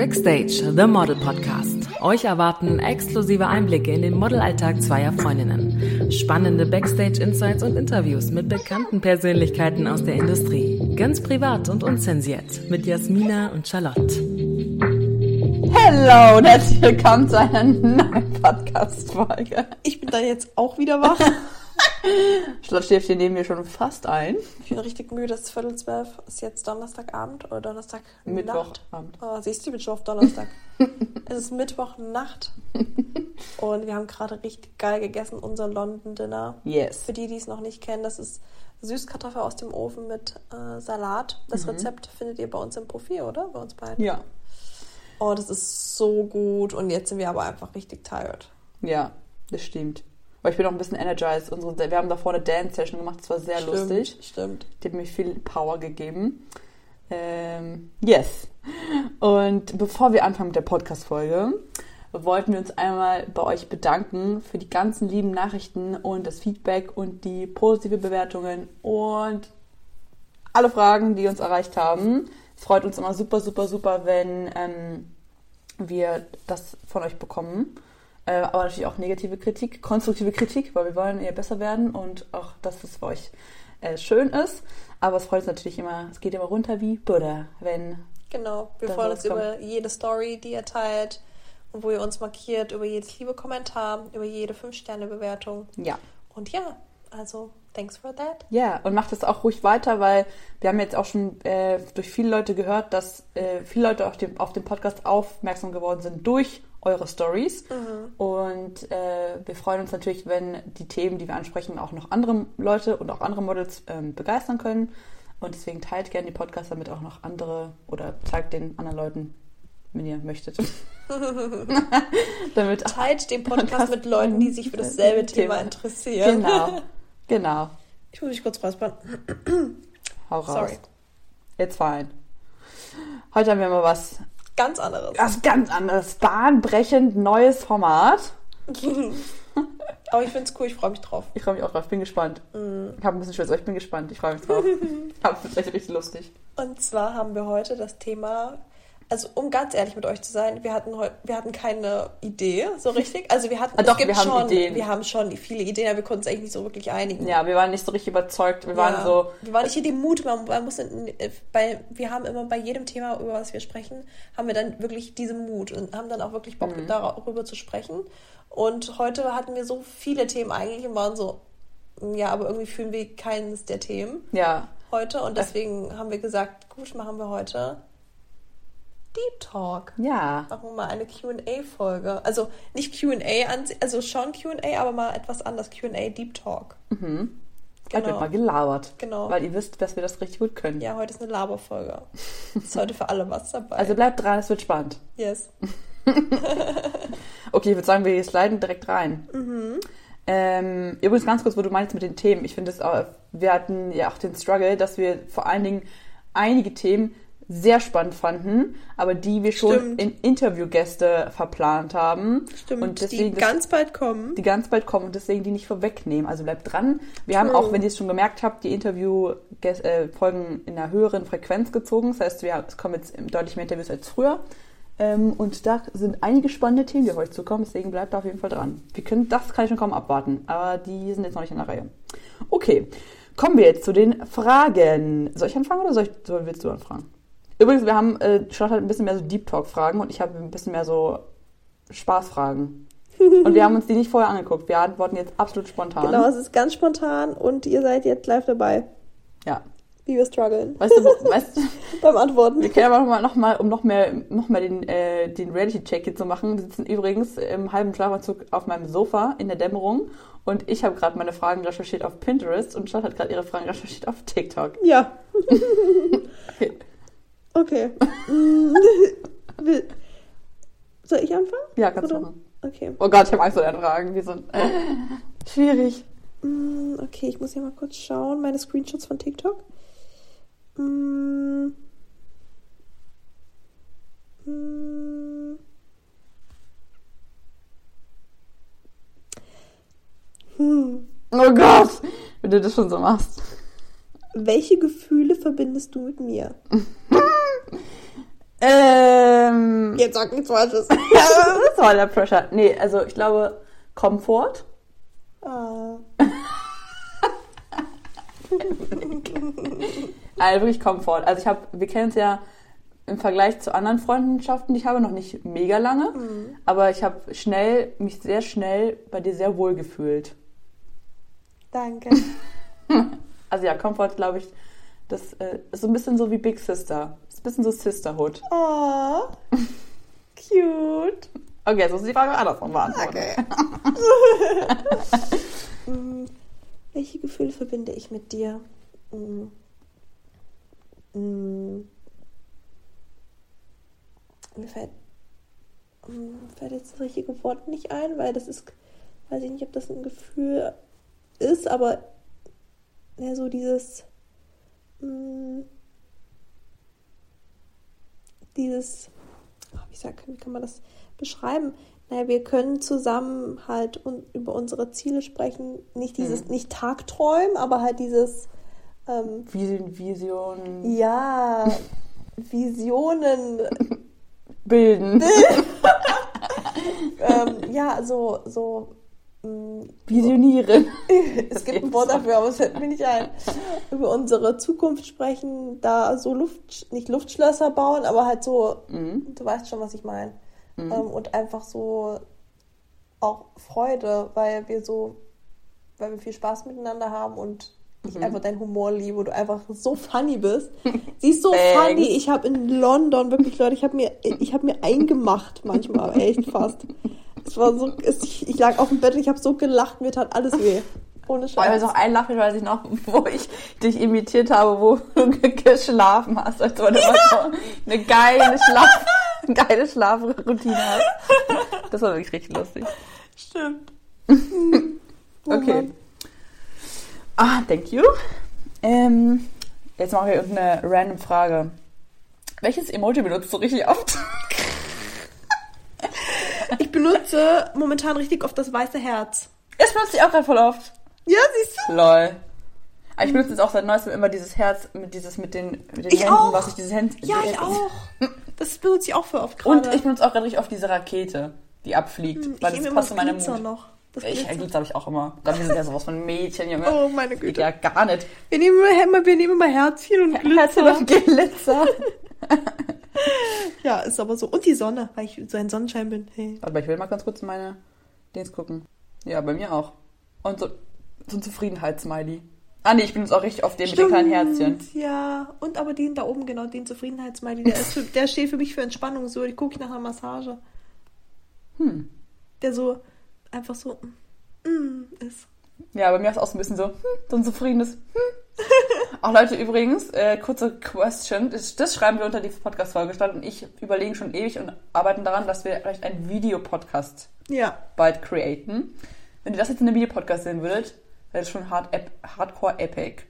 Backstage, The Model Podcast. Euch erwarten exklusive Einblicke in den Modelalltag zweier Freundinnen, spannende Backstage-Insights und Interviews mit bekannten Persönlichkeiten aus der Industrie. Ganz privat und unzensiert mit Jasmina und Charlotte. Hallo und herzlich willkommen zu einer neuen Podcast-Folge. Ich bin da jetzt auch wieder wach. Charlotte schläft hier neben mir schon fast ein. Ich bin richtig müde, es ist Viertel zwölf. Ist jetzt Donnerstagabend oder Donnerstag Mittwochabend. Oh, siehst du, ich bin schon auf Donnerstag. es ist Mittwochnacht und wir haben gerade richtig geil gegessen, unser London Dinner. Yes. Für die, die es noch nicht kennen, das ist Süßkartoffel aus dem Ofen mit äh, Salat. Das Rezept findet ihr bei uns im Profil, oder? Bei uns beiden. Ja. Oh, das ist so gut und jetzt sind wir aber einfach richtig tired. Ja, das stimmt. Aber ich bin auch ein bisschen energized. Unsere, wir haben davor eine Dance-Session gemacht, das war sehr Stimmt, lustig. Stimmt. Die hat mir viel Power gegeben. Ähm, yes. Und bevor wir anfangen mit der Podcast-Folge, wollten wir uns einmal bei euch bedanken für die ganzen lieben Nachrichten und das Feedback und die positive Bewertungen und alle Fragen, die uns erreicht haben. Es freut uns immer super, super, super, wenn ähm, wir das von euch bekommen. Äh, aber natürlich auch negative Kritik, konstruktive Kritik, weil wir wollen eher besser werden und auch, dass es für euch äh, schön ist. Aber es freut uns natürlich immer, es geht immer runter wie Buddha, wenn Genau, wir freuen uns über jede Story, die ihr teilt und wo ihr uns markiert, über jedes liebe Kommentar, über jede 5-Sterne-Bewertung. ja. Und ja, also, thanks for that. Ja, und macht das auch ruhig weiter, weil wir haben jetzt auch schon äh, durch viele Leute gehört, dass äh, viele Leute auf dem, auf dem Podcast aufmerksam geworden sind durch eure Stories. Und äh, wir freuen uns natürlich, wenn die Themen, die wir ansprechen, auch noch andere Leute und auch andere Models ähm, begeistern können. Und deswegen teilt gerne die Podcasts, damit auch noch andere oder zeigt den anderen Leuten, wenn ihr möchtet. damit Teilt den Podcast Podcast mit Leuten, die sich für dasselbe Thema. Thema interessieren. Genau, genau. Ich muss mich kurz räuspern. Hau raus. Sorry. Jetzt fein. Heute haben wir mal was Ganz anderes. was ganz anderes, bahnbrechend neues Format. Aber ich finde es cool, ich freue mich drauf. Ich freue mich auch drauf, bin gespannt. Ich habe ein bisschen aber ich bin gespannt. Ich freue mich drauf. es wird vielleicht richtig lustig. Und zwar haben wir heute das Thema, also um ganz ehrlich mit euch zu sein, wir hatten heute, wir hatten keine Idee so richtig. Also wir hatten, Ah, doch, wir haben schon, Ideen. wir haben schon viele Ideen, aber wir konnten uns eigentlich nicht so wirklich einigen. Ja, wir waren nicht so richtig überzeugt. Wir waren Ja. so, Wir waren nicht in dem Mut, man, man muss äh, bei, wir haben immer bei jedem Thema, über was wir sprechen, haben wir dann wirklich diesen Mut und haben dann auch wirklich Bock, Mhm. darüber zu sprechen. Und heute hatten wir so viele Themen eigentlich und waren so, ja, aber irgendwie fühlen wir keines der Themen ja, heute und deswegen haben wir gesagt, gut, machen wir heute Deep Talk. ja, Machen wir mal eine Q&A-Folge. Also nicht Q&A, an also schon Q&A, aber mal etwas anders. Q&A Deep Talk. heute wird Genau. mal gelabert. Genau. Weil ihr wisst, dass wir das richtig gut können. Ja, heute ist eine Laberfolge. Ist heute für alle was dabei. Also bleibt dran, es wird spannend. yes. Okay, ich würde sagen, wir sliden direkt rein. Ähm, übrigens ganz kurz, wo du meinst mit den Themen. Ich finde es auch, wir hatten ja auch den Struggle, dass wir vor allen Dingen einige Themen sehr spannend fanden, aber die wir schon Stimmt. in Interviewgäste verplant haben. Stimmt, Und deswegen die das- ganz bald kommen. die ganz bald kommen und deswegen die nicht vorwegnehmen. Also bleibt dran. Wir haben True. auch, wenn ihr es schon gemerkt habt, die Interview-Folgen in einer höheren Frequenz gezogen. Das heißt, wir, es kommen jetzt deutlich mehr Interviews als früher. Ähm, und da sind einige spannende Themen, die auf euch zukommen. Deswegen bleibt da auf jeden Fall dran. Wir können, das kann ich schon kaum abwarten. Aber die sind jetzt noch nicht in der Reihe. Okay, kommen wir jetzt zu den Fragen. Soll ich anfangen oder soll ich, willst du anfangen? Übrigens, wir haben, äh, Charlotte hat ein bisschen mehr so Deep Talk-Fragen und ich habe ein bisschen mehr so Spaßfragen. Und wir haben uns die nicht vorher angeguckt. Wir antworten jetzt absolut spontan. Genau, es ist ganz spontan und ihr seid jetzt live dabei, Ja. wie wir strugglen Weißt du, weißt du, beim Antworten. wir können aber nochmal, noch mal, um noch mehr, noch mehr den, äh, den Reality-Check hier zu machen. Wir sitzen übrigens im halben Schlafanzug auf meinem Sofa in der Dämmerung und ich habe gerade meine Fragen recherchiert auf Pinterest und Charlotte hat gerade ihre Fragen recherchiert auf TikTok. Ja. Okay. Okay. Mm, Soll ich anfangen? Ja, kannst du machen. Okay. Oh Gott, ich habe Angst vor Fragen. Die sind äh, schwierig. Mm, Okay, ich muss hier mal kurz schauen. Meine Screenshots von TikTok. Mm. Mm. Hm. Oh Gott, wenn du das schon so machst. Welche Gefühle verbindest du mit mir? Ähm, Jetzt sag nichts Falsches. der Pressure. Nee, also ich glaube Komfort. Ah. Also wirklich Komfort. Also ich habe, wir kennen es ja im Vergleich zu anderen Freundschaften, die ich habe, noch nicht mega lange, aber ich habe schnell, mich sehr schnell bei dir sehr wohl gefühlt. Danke. Also ja, Komfort, glaube ich, das äh, ist so ein bisschen so wie Big Sister. Ist ein bisschen so Sisterhood. Oh. Cute. Okay, muss ich die Frage andersrum beantworten. Okay. Welche Gefühle verbinde ich mit dir? Mm. Mm. Mir fällt, mm, fällt jetzt das richtige Wort nicht ein, weil das ist, weiß ich nicht, ob das ein Gefühl ist, aber ja, so dieses, mm, dieses, ach, wie, sag, wie kann man das beschreiben? Naja, wir können zusammen halt un über unsere Ziele sprechen. Nicht dieses, nicht Tagträumen, aber halt dieses, ähm, Vision, Vision ja, Visionen, bilden. ähm, ja, so, so, Visionieren. es gibt ein Wort dafür, aber es fällt mir nicht ein. Über unsere Zukunft sprechen, da so Luft, nicht Luftschlösser bauen, aber halt so, Mhm. du weißt schon, was ich meine. Ähm, und einfach so auch Freude, weil wir so, weil wir viel Spaß miteinander haben und ich Mhm. einfach deinen Humor liebe du einfach so funny bist. Sie ist so Thanks. funny. Ich habe in London wirklich Leute, ich habe mir, ich habe mir eingemacht manchmal, echt fast. Es war so, es, ich, ich lag auf dem Bett, und ich habe so gelacht, mir tat alles weh. Ohne Ich weiß Scheiß. noch ein Lachen, weiß ich noch, wo ich dich imitiert habe, wo du ge- geschlafen hast, als wenn du immer so eine geile Schlaf, geile Schlafroutine hast. Das war wirklich richtig lustig. Stimmt. Okay. Mann. Ah, thank you. Ähm, jetzt machen wir irgendeine random Frage. Welches Emoji benutzt du richtig oft? Ich benutze momentan richtig oft das weiße Herz. Das benutze ich auch gerade voll oft. Ja, siehst du? Lol. Aber ich benutze jetzt auch seit neuestem immer dieses Herz mit dieses mit den, mit den Ich Händen, auch. was ich diese Hände. Ja, ich auch. Das benutze ich auch für oft gerade. Und ich benutze auch gerade richtig oft diese Rakete, die abfliegt. Hm, ich weil nehme das passt zu meinem Mut. noch. Das Ich, Glitzer. Habe ich auch immer. Gott, wir sind ja sowas von Mädchen, Junge. Oh, meine Geht Güte. ja gar nicht. Wir nehmen immer, wir nehmen immer Herzchen und Herzchen Glitzer. und Glitzer. Ja, ist aber so. Und die Sonne, weil ich so ein Sonnenschein bin. Hey. Mal, ich will mal ganz kurz meine Dings gucken. Ja, bei mir auch. Und so, so ein Zufriedenheitssmiley. Ah nee, ich benutze auch richtig oft den mit den kleinen Herzchen. Ja, und aber den da oben, genau, den Zufriedenheitsmiley, der, ist für, der steht für mich für Entspannung. So, die gucke ich nach einer Massage. Hm. Der so einfach so mm, ist. Ja, bei mir ist auch so ein bisschen so, hm, so ein zufriedenes. Hm. auch Leute, übrigens, äh, kurze Question. Das, das schreiben wir unter die Podcast-Folge stand und ich überlegen schon ewig und arbeiten daran, dass wir vielleicht einen Videopodcast Ja. bald createn. Wenn ihr das jetzt in einem Videopodcast sehen würdet, wäre das schon hard, ep hardcore epic.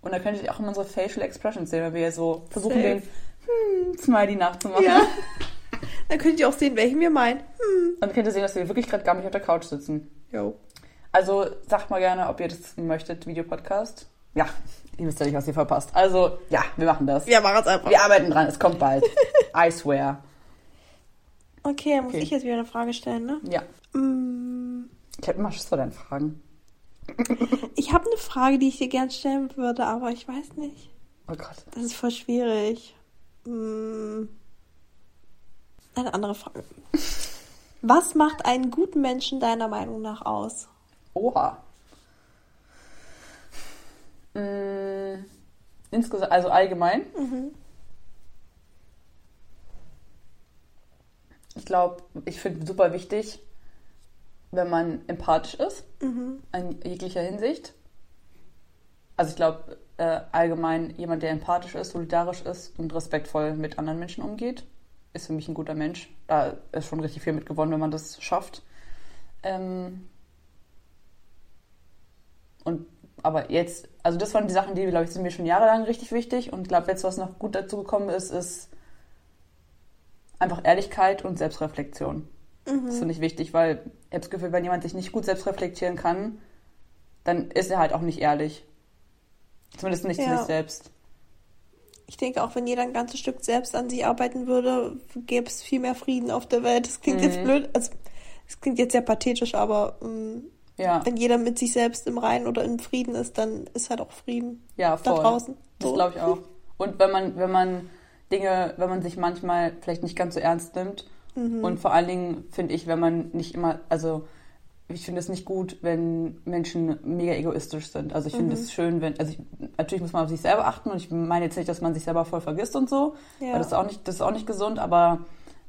Und da könntet ihr auch immer unsere Facial Expressions sehen, wenn wir so versuchen, Safe. den hm, Smiley nachzumachen. Ja. Dann könnt ihr auch sehen, welchen wir meinen. Hm. Dann könnt ihr sehen, dass wir wirklich gerade gar nicht auf der Couch sitzen. Jo. Also sagt mal gerne, ob ihr das möchtet, Videopodcast. Ja, ihr wisst ja nicht, was ihr verpasst. Also, ja, wir machen das. Wir machen es einfach. Wir arbeiten dran, es kommt bald. I swear. Okay, dann muss Okay. ich jetzt wieder eine Frage stellen, ne? Ja. Mm, Ich habe immer Schiss vor deinen Fragen. Ich habe eine Frage, die ich dir gern stellen würde, aber ich weiß nicht. Oh Gott. Das ist voll schwierig. Mm, Eine andere Frage. Was macht einen guten Menschen deiner Meinung nach aus? Oha. Mm, insgesamt, also allgemein. Ich glaube, ich finde super wichtig, wenn man empathisch ist, in jeglicher Hinsicht. Also ich glaube, äh, allgemein jemand, der empathisch ist, solidarisch ist und respektvoll mit anderen Menschen umgeht, ist für mich ein guter Mensch. Da ist schon richtig viel mit gewonnen, wenn man das schafft. Ähm, und aber jetzt, also das waren die Sachen, die, glaube ich, sind mir schon jahrelang richtig wichtig. Und ich glaube, jetzt, was noch gut dazu gekommen ist, ist einfach Ehrlichkeit und Selbstreflexion. Das finde ich wichtig, weil ich habe das Gefühl, wenn jemand sich nicht gut selbst reflektieren kann, dann ist er halt auch nicht ehrlich. Zumindest nicht zu Ja. sich selbst. ich denke, auch wenn jeder ein ganzes Stück selbst an sich arbeiten würde, gäbe es viel mehr Frieden auf der Welt. Das klingt jetzt blöd, also es klingt jetzt sehr pathetisch, aber ähm, Ja. wenn jeder mit sich selbst im Reinen oder im Frieden ist, dann ist halt auch Frieden Ja, da voll. draußen. Das glaube ich auch. Und wenn man, wenn man Dinge, wenn man sich manchmal vielleicht nicht ganz so ernst nimmt Mhm. und vor allen Dingen finde ich, wenn man nicht immer, also ich finde es nicht gut, wenn Menschen mega egoistisch sind. Also ich finde Mhm. es schön, wenn, also ich, natürlich muss man auf sich selber achten und ich meine jetzt nicht, dass man sich selber voll vergisst und so, Ja. weil das ist auch nicht, das ist auch nicht gesund, aber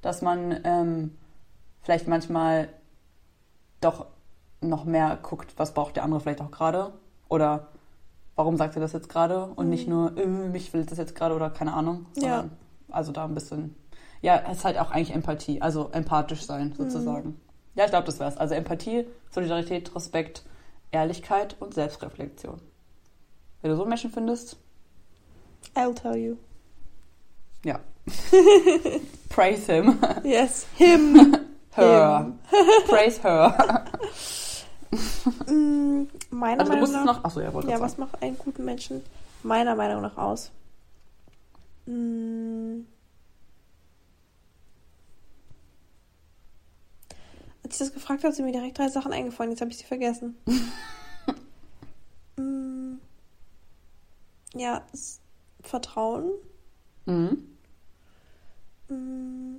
dass man ähm, vielleicht manchmal doch noch mehr guckt, was braucht der andere vielleicht auch gerade oder warum sagt er das jetzt gerade und nicht nur, äh, mich will das jetzt gerade oder keine Ahnung. Mhm. Ja. Also da ein bisschen, ja, es ist halt auch eigentlich Empathie, also empathisch sein sozusagen. Mhm. Ja, ich glaube, das wär's. Also Empathie, Solidarität, Respekt, Ehrlichkeit und Selbstreflexion. Wenn du so einen Menschen findest, I'll tell you. ja. Praise him. Yes, him. Her. Praise her. Mm, meiner Also Meinung musst nach. noch. Achso, ja, Ja, was macht einen guten Menschen meiner Meinung nach aus? Mm. Als ich das gefragt habe, sind mir direkt drei Sachen eingefallen. Jetzt habe ich sie vergessen. Mm. Ja, Vertrauen. Mhm. Mm.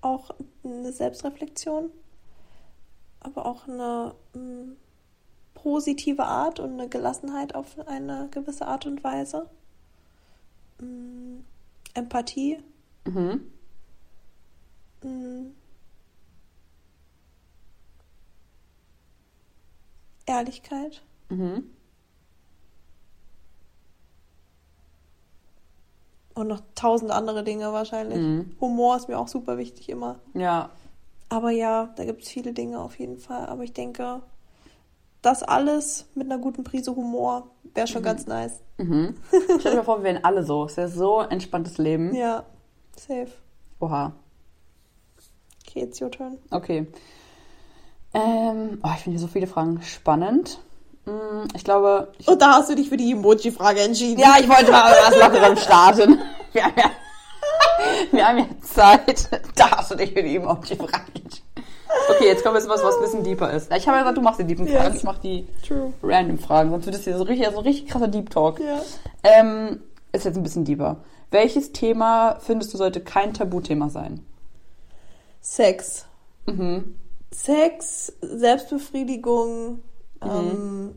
Auch eine Selbstreflexion. Aber auch eine mm, positive Art und eine Gelassenheit auf eine gewisse Art und Weise. Mm, Empathie. Mhm. Mm, Ehrlichkeit. Mhm. Und noch tausend andere Dinge wahrscheinlich. Mhm. Humor ist mir auch super wichtig immer. Ja. Aber ja, da gibt es viele Dinge auf jeden Fall. Aber ich denke, das alles mit einer guten Prise Humor wäre schon ganz nice. Mhm. Stell dir vor, wir wären alle so. Es wäre so ein entspanntes Leben. Ja, safe. Oha. Okay, it's your turn. Okay. Ähm, oh, ich finde hier so viele Fragen spannend. Mm, Ich glaube, ich Und da hast du dich für die Emoji-Frage entschieden. Ja, ich wollte mal was Lockerem starten. Haben ja, wir haben ja Zeit. Da hast du dich für die Emoji-Frage entschieden. Okay, jetzt kommen wir zu was, was ein bisschen deeper ist. Ich habe ja gesagt, du machst die deepen Fragen, Yes. ich mache die True. random Fragen. Sonst wird es hier so richtig, so richtig krasser Deep Talk. Ja. Ähm, ist jetzt ein bisschen deeper. Welches Thema findest du sollte kein Tabuthema sein? Sex. Mhm. Sex, Selbstbefriedigung, ähm,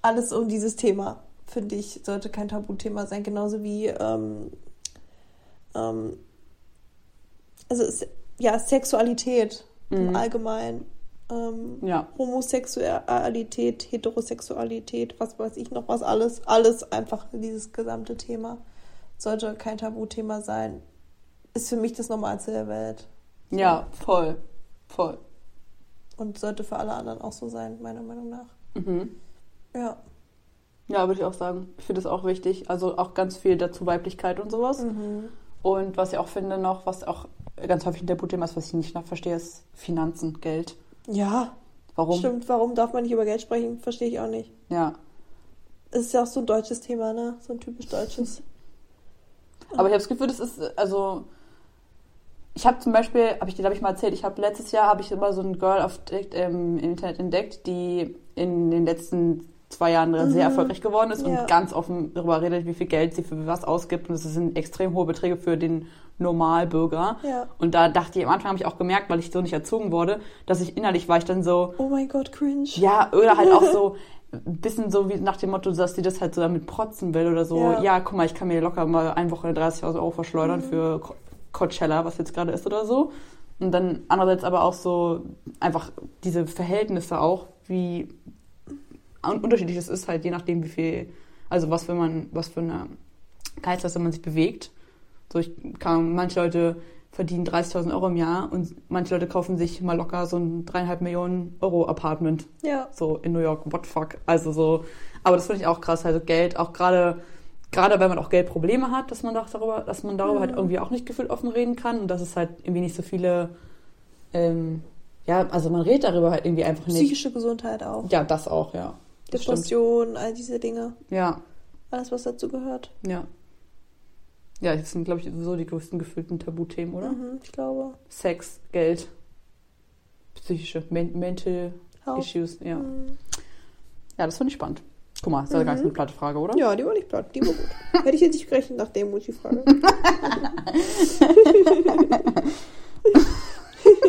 alles um dieses Thema, finde ich, sollte kein Tabuthema sein. Genauso wie, ähm, ähm, also ja, Sexualität im Allgemeinen. Ähm, Ja. Homosexualität, Heterosexualität, was weiß ich noch was alles, alles einfach dieses gesamte Thema sollte kein Tabuthema sein. Ist für mich das Normalste der Welt Ja, voll. Voll. und sollte für alle anderen auch so sein, meiner Meinung nach. Mhm. Ja. Ja, würde ich auch sagen. Ich finde das auch wichtig. Also auch ganz viel dazu Weiblichkeit und sowas. Und was ich auch finde noch, was auch ganz häufig ein Tabuthema ist, was ich nicht noch verstehe, ist Finanzen, Geld. Ja, Warum? stimmt. Warum darf man nicht über Geld sprechen? Verstehe ich auch nicht. Ja. Es ist ja auch so ein deutsches Thema, ne? So ein typisch deutsches. Aber ich habe das Gefühl, das ist, also, ich habe zum Beispiel, habe ich dir, glaube ich, mal erzählt, ich habe letztes Jahr, habe ich immer so ein Girl auf, ähm, im Internet entdeckt, die in den letzten zwei Jahren sehr erfolgreich geworden ist Ja. und ganz offen darüber redet, wie viel Geld sie für was ausgibt. Und das sind extrem hohe Beträge für den Normalbürger. Ja. Und da dachte ich, am Anfang habe ich auch gemerkt, weil ich so nicht erzogen wurde, dass ich innerlich war ich dann so, Oh mein Gott, cringe. ja, oder halt auch so ein bisschen so wie nach dem Motto, dass die das halt so damit protzen will oder so. Ja. Ja, guck mal, ich kann mir locker mal eine Woche 30.000 Euro verschleudern Mhm. für Co- Coachella, was jetzt gerade ist oder so. Und dann andererseits aber auch so einfach diese Verhältnisse auch, wie unterschiedlich es ist halt, je nachdem wie viel, also was für man, was für eine Gehaltsklasse man sich bewegt. So, ich kann, manche Leute verdienen 30.000 Euro im Jahr und manche Leute kaufen sich mal locker so ein dreieinhalb Millionen Euro Apartment Ja. so in New York, what the fuck. Also so, aber das finde ich auch krass, also Geld, auch gerade, gerade wenn man auch Geldprobleme hat, dass man doch darüber, dass man darüber halt irgendwie auch nicht gefühlt offen reden kann und dass es halt irgendwie nicht so viele, ähm, ja, also man redet darüber halt irgendwie einfach nicht. Psychische Gesundheit auch. Ja, das auch, ja. Das. Depression, all diese Dinge. Ja. Alles, was dazu gehört. Ja. Ja, das sind, glaube ich, sowieso die größten gefühlten Tabuthemen, oder? Mhm, ich glaube. Sex, Geld, psychische, men mental Health. Issues, ja. Mhm. Ja, das finde ich spannend. Guck mal, ist ja gar nicht so eine platte Frage, oder? Ja, die war nicht platt, die war gut. Hätte ich jetzt nicht gerechnet nach der Emoji-Frage.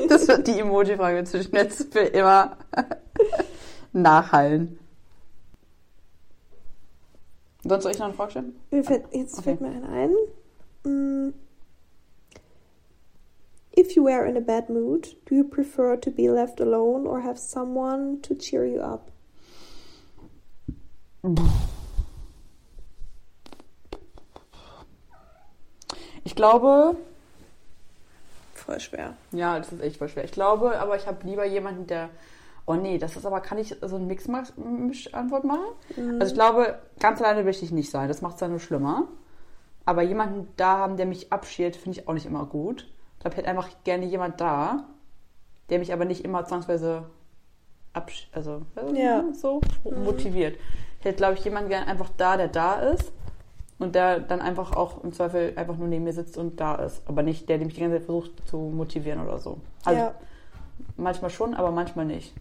Das wird die Emoji-Frage zwischen jetzt für immer nachhallen. Sonst soll ich noch eine Frage stellen? Jetzt Okay. fällt mir eine ein. Mm. If you were in a bad mood, do you prefer to be left alone or have someone to cheer you up? Ich glaube, Voll schwer. ja, das ist echt voll schwer. Ich glaube, aber ich habe lieber jemanden, der. Oh nee, das ist aber, kann ich so eine Mix-Antwort machen? Also ich glaube, ganz alleine will ich nicht sein. Das macht es dann nur schlimmer. Aber jemanden da haben, der mich abschiert, finde ich auch nicht immer gut. Ich glaube, ich hätte einfach gerne jemand da, der mich aber nicht immer zwangsweise absch also äh, Ja. so motiviert. Ich hätte, glaube ich, jemanden gerne einfach da, der da ist und der dann einfach auch im Zweifel einfach nur neben mir sitzt und da ist. Aber nicht der, der mich die ganze Zeit versucht zu motivieren oder so. Also ja. manchmal schon, aber manchmal nicht.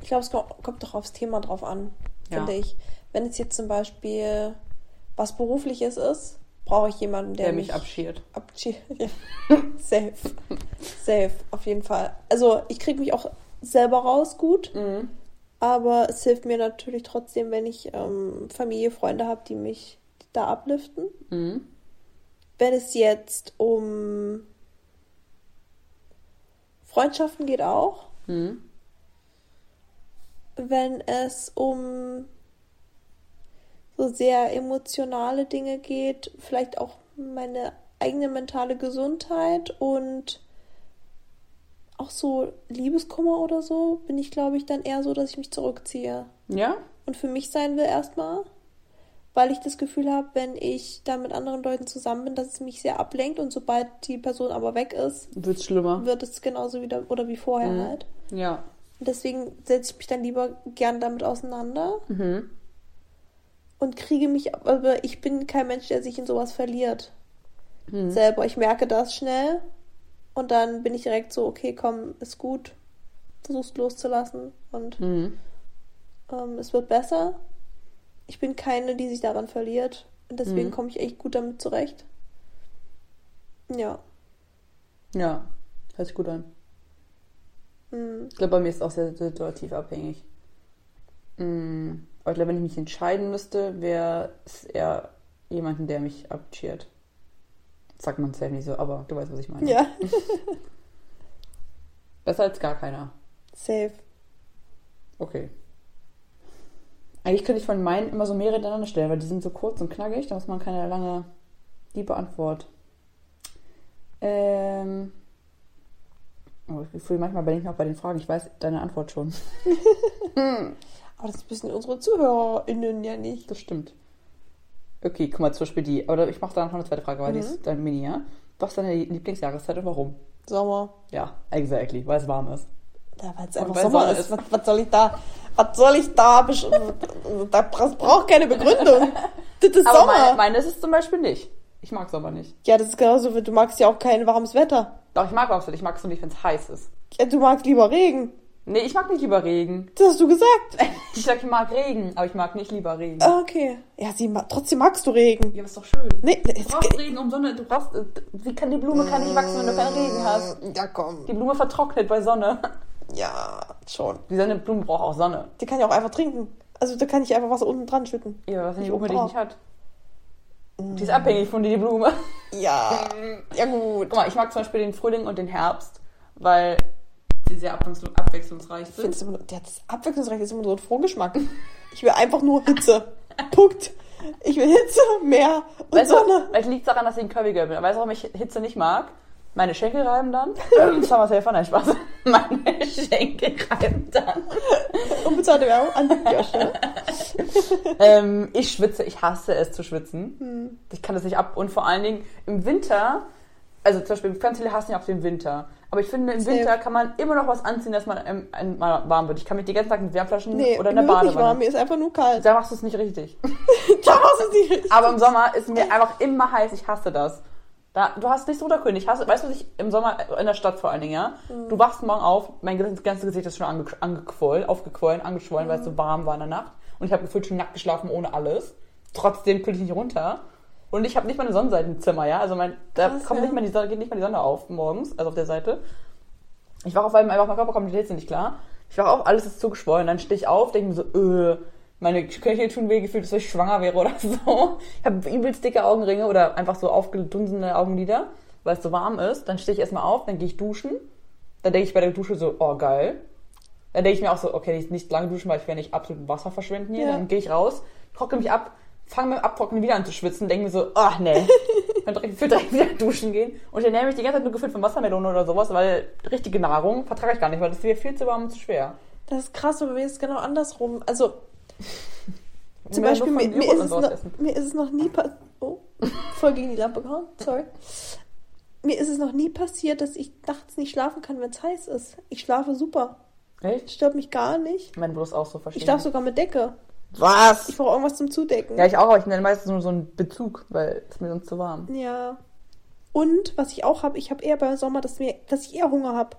Ich glaube, es ko- kommt doch aufs Thema drauf an, Ja. finde ich. Wenn es jetzt zum Beispiel was Berufliches ist, brauche ich jemanden, der, Der, mich abschiert. abschied. Ja. Safe. Safe, auf jeden Fall. Also ich kriege mich auch selber raus gut, Mhm. aber es hilft mir natürlich trotzdem, wenn ich ähm, Familie, Freunde habe, die mich da abliften. Mhm. Wenn es jetzt um Freundschaften geht auch, Mhm. Wenn es um so sehr emotionale Dinge geht, vielleicht auch meine eigene mentale Gesundheit und auch so Liebeskummer oder so, bin ich, glaube ich, dann eher so, dass ich mich zurückziehe Ja? und für mich sein will erstmal, weil ich das Gefühl habe, wenn ich da mit anderen Leuten zusammen bin, dass es mich sehr ablenkt und sobald die Person aber weg ist, Wird's schlimmer. wird es genauso wieder oder wie vorher Mhm. halt. Ja. Und deswegen setze ich mich dann lieber gern damit auseinander Mhm. und kriege mich, aber ich bin kein Mensch, der sich in sowas verliert. Mhm. Selber. Ich merke das schnell und dann bin ich direkt so, okay, komm, ist gut. Versuch's loszulassen und Mhm. ähm, es wird besser. Ich bin keine, die sich daran verliert und deswegen Mhm. komme ich echt gut damit zurecht. Ja. Ja. Hört sich gut an. Mhm. Ich glaube, bei mir ist es auch sehr situativ abhängig. Mm, Aber ich glaube, wenn ich mich entscheiden müsste, wäre es eher jemanden, der mich abcheert. Sagt man es ja nicht so, aber du weißt, was ich meine. Ja. Besser als gar keiner. Safe. Okay. Eigentlich könnte ich von meinen immer so mehrere hintereinander stellen, weil die sind so kurz und knackig, da muss man keine lange, liebe Antwort. Ähm. Oh, ich fühle manchmal bei ich auch bei den Fragen, ich weiß deine Antwort schon. Aber das wissen unsere ZuhörerInnen ja nicht. Das stimmt. Okay, guck mal, zum Beispiel die. Oder ich mache da noch eine zweite Frage, weil die Mhm. ist dann Mini, ja? Was ist deine Lieblingsjahreszeit und warum? Sommer. Ja, exactly, weil es warm ist. Ja, weil es einfach Sommer ist. ist. Was, was soll ich da? Was soll ich da? besch- Da bra- braucht keine Begründung. Das ist Aber Sommer. meine, meine ist es zum Beispiel nicht. Ich mag Sommer nicht. Ja, das ist genauso du magst ja auch kein warmes Wetter. Doch, ich mag auch so. Ich mag es nur nicht, wenn es heiß ist. Ja, du magst lieber Regen. Nee, ich mag nicht lieber Regen. Das hast du gesagt. Ich sag, ich mag Regen, aber ich mag nicht lieber Regen. Ah, Okay. Ja, sie ma trotzdem magst du Regen. Ja, aber ist doch schön. Nee, Du es, brauchst Regen um Sonne. Du brauchst. äh, Wie kann die Blume kann nicht wachsen, wenn du keinen Regen hast? ja, komm. Die Blume vertrocknet bei Sonne. Ja, schon. Die Sonne, Blume braucht auch Sonne. Die kann ich auch einfach trinken. Also da kann ich einfach Wasser unten dran schütten. Ja, was Blume dich brauch- nicht hat? Die ist abhängig von dir, die Blume. Ja. Ja, gut. Guck mal, ich mag zum Beispiel den Frühling und den Herbst, weil sie sehr abwechslung- abwechslungsreich Ich sind. finde es immer, der das Abwechslungsreich ist immer so ein Vorgeschmack. Ich will einfach nur Hitze. Punkt. Ich will Hitze, Meer und Weißt Sonne. du, vielleicht liegt daran, dass ich ein Curvy Girl bin. Weißt du, warum ich Hitze nicht mag? Meine Schenkel reiben dann. Das war was helfen, nein, Spaß. Meine Schenkel reiben dann. Unbezahlte Werbung an der Stelle. Ähm, ich schwitze, ich hasse es zu schwitzen. Hm. Ich kann das nicht ab. Und vor allen Dingen im Winter, also zum Beispiel, ganz viele hassen ja auch den Winter. Aber ich finde, im Safe. Winter kann man immer noch was anziehen, dass man ähm, mal warm wird. Ich kann mich den ganzen Tag mit Wärmflaschen Nee, oder in der wird nicht warm, Badewanne. mir ist einfach nur kalt. Da machst du es nicht richtig. Da machst du es nicht. Aber im Sommer ist mir einfach immer heiß. Ich hasse das. Da, du hast nichts. Ich hasse, weißt du, was ich im Sommer in der Stadt vor allen Dingen, ja? Mhm. Du wachst morgen auf, mein ganzes Gesicht ist schon ange, angequollen, aufgequollen, angeschwollen, weil es Mhm. so warm war in der Nacht. Und ich habe gefühlt schon nackt geschlafen ohne alles. Trotzdem kühle ich nicht runter. Und ich habe nicht mal eine Sonnenseite im Zimmer, ja? Also mein, da Krass, kommt ja. nicht mal die Sonne, geht nicht mal die Sonne auf morgens, also auf der Seite. Ich wache auf einmal einfach, mein Körper kommt jetzt nicht klar. Ich wache auf, alles ist zugeschwollen. Dann stehe ich auf, denke mir so, äh, meine Knöchel tun weh, gefühlt, als wenn ich schwanger wäre oder so. Ich habe übelst dicke Augenringe oder einfach so aufgedunsene Augenlider, weil es so warm ist. Dann stehe ich erstmal auf, dann gehe ich duschen. Dann denke ich bei der Dusche so, oh geil. Dann denke ich mir auch so, okay, nicht, nicht lange duschen, weil ich will nicht absolut Wasser verschwenden hier. Ja. Dann gehe ich raus, trockne mich ab, fange beim Abtrocknen wieder an zu schwitzen, denke mir so, ach nee. dann direkt, direkt wieder duschen gehen. Und ich ernähre mich die ganze Zeit nur gefühlt von Wassermelone oder sowas, weil richtige Nahrung vertrage ich gar nicht, weil das ist mir viel zu warm und zu schwer. Das ist krass, aber mir ist es genau andersrum. Also, zum Beispiel, mir, mir, ist noch, mir ist es noch nie passiert. Oh, voll gegen die Lampe gehauen, sorry. Mir ist es noch nie passiert, dass ich nachts nicht schlafen kann, wenn es heiß ist. Ich schlafe super. Echt? Stört mich gar nicht. Mein Bruder ist auch so Ich verschieden. schlafe sogar mit Decke. Was? Ich brauche irgendwas zum Zudecken. Ja, ich auch, aber ich nenne meistens nur so einen Bezug, weil es mir sonst zu warm. Ja. Und was ich auch habe, ich habe eher beim Sommer, dass, mir, dass ich eher Hunger habe.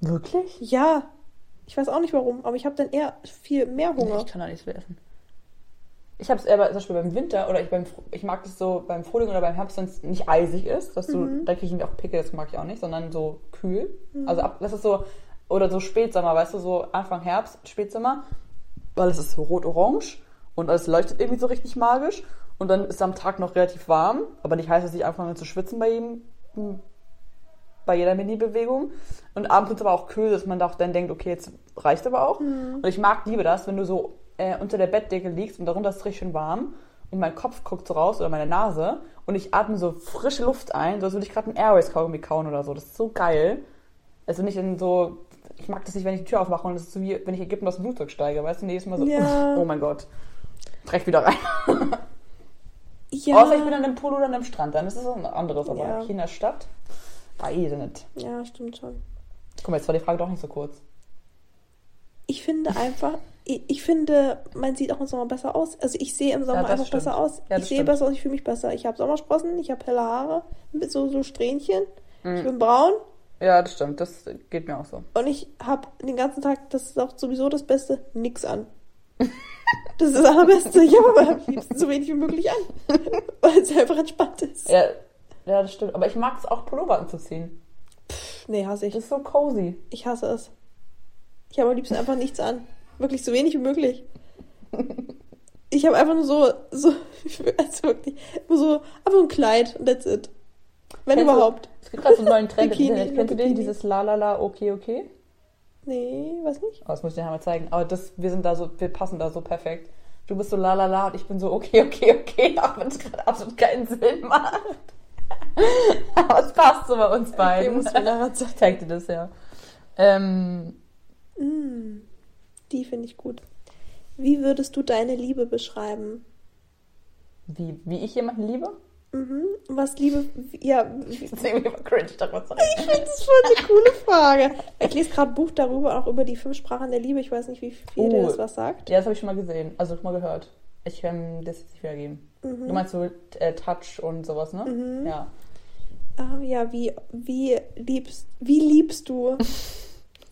Wirklich? Ja. Ich weiß auch nicht warum, aber ich habe dann eher viel mehr Hunger. Ich kann da nichts mehr essen. Ich habe es eher bei- zum Beispiel beim Winter oder ich, beim, ich mag das so beim Frühling oder beim Herbst, wenn es nicht eisig ist, dass du, Mhm. da kriege ich nämlich auch Pickel, das mag ich auch nicht, sondern so kühl. Also ab, das ist so, oder so Spätsommer, weißt du, so Anfang Herbst, Spätsommer, weil es ist so rot-orange und es leuchtet irgendwie so richtig magisch und dann ist es am Tag noch relativ warm, aber nicht heißt, dass ich anfange zu schwitzen bei jedem, bei jeder Mini-Bewegung. Und abends wird es aber auch kühl, dass man auch dann denkt, okay, jetzt reicht aber auch. Und ich mag, liebe das, wenn du so äh, unter der Bettdecke liegst und darunter ist es richtig schön warm und mein Kopf guckt so raus oder meine Nase und ich atme so frische Luft ein, so als würde ich gerade einen Airways-Kaugummi kauen oder so. Das ist so geil. Also nicht in so, ich mag das nicht, wenn ich die Tür aufmache und es ist so wie, wenn ich Ägypten aus dem Flugzeug steige, weißt du, jedes Mal so, Ja. oh mein Gott, direkt wieder rein. Ja. Außer ich bin an einem Pool oder an einem Strand, dann ist es was anderes, aber Ja. hier in der Stadt, weiß ich nicht. ja, stimmt schon. Guck mal, jetzt war die Frage doch nicht so kurz. Ich finde einfach, ich, ich finde, man sieht auch im Sommer besser aus. Also ich sehe im Sommer das einfach stimmt. besser aus. Ja, ich sehe stimmt. besser aus, ich fühle mich besser. Ich habe Sommersprossen, ich habe helle Haare mit so, so Strähnchen. Mhm. Ich bin braun Ja, das stimmt, das geht mir auch so. und ich habe den ganzen Tag, das ist auch sowieso das Beste, nix an. Das ist das Allerbeste. Ich habe aber am liebsten so wenig wie möglich an. Weil es einfach entspannt ist. Ja, ja, das stimmt. Aber ich mag es auch, Pullover anzuziehen. Nee, hasse ich. Das ist so cozy. Ich hasse es. Ich habe am liebsten einfach nichts an. Wirklich so wenig wie möglich. Ich habe einfach nur so, so, also wirklich, nur so, einfach ein Kleid und that's it. Wenn Kennst du- überhaupt. Es gibt gerade so einen neuen Trend im Bikini, Internet. Kennst du den? Dieses La La La, okay, okay? Nee, weiß nicht. Oh, das muss ich dir mal zeigen. Aber das, wir sind da so, wir passen da so perfekt. Du bist so La La La und ich bin so okay, okay, okay, auch wenn es gerade absolut keinen Sinn macht. Aber es passt so bei uns Okay, beiden. musst du mir nachher zeigen. ich zeig dir das ja. Ähm, Mm, die finde ich gut. Wie würdest du deine Liebe beschreiben? wie, wie ich jemanden liebe? Mhm. Was Liebe, ja, Ich finde das voll eine coole Frage. Ich lese gerade ein Buch darüber, auch über die fünf Sprachen der Liebe. Ich weiß nicht, wie viel dir Oh. das was sagt. Ja, das habe ich schon mal gesehen. Also schon mal gehört. Ich kann das jetzt nicht wiedergeben. Mhm. Du meinst so äh, Touch und sowas, ne? Ja. Ah, ja, wie, wie liebst, wie liebst du?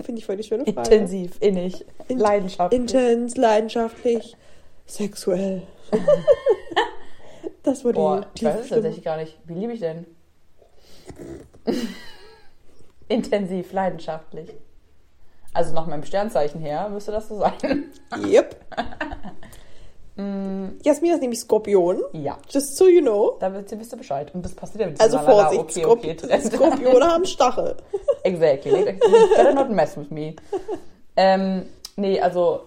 Finde ich voll die schöne Frage. Intensiv, innig, In- leidenschaftlich. Intens, leidenschaftlich, sexuell. das war die Boah, ich weiß es tatsächlich gar nicht. Wie liebe ich denn? Intensiv, leidenschaftlich. Also nach meinem Sternzeichen her müsste das so sein. Yep. Mm, Jasmin ist nämlich Skorpion. ja, Just so you know. da wisst ihr Bescheid. Und das passiert ja mit Also Vorsicht, okay, okay, Skorp Trend. Skorpione haben Stachel. Exactly. You better not mess with me. Ähm, nee, also,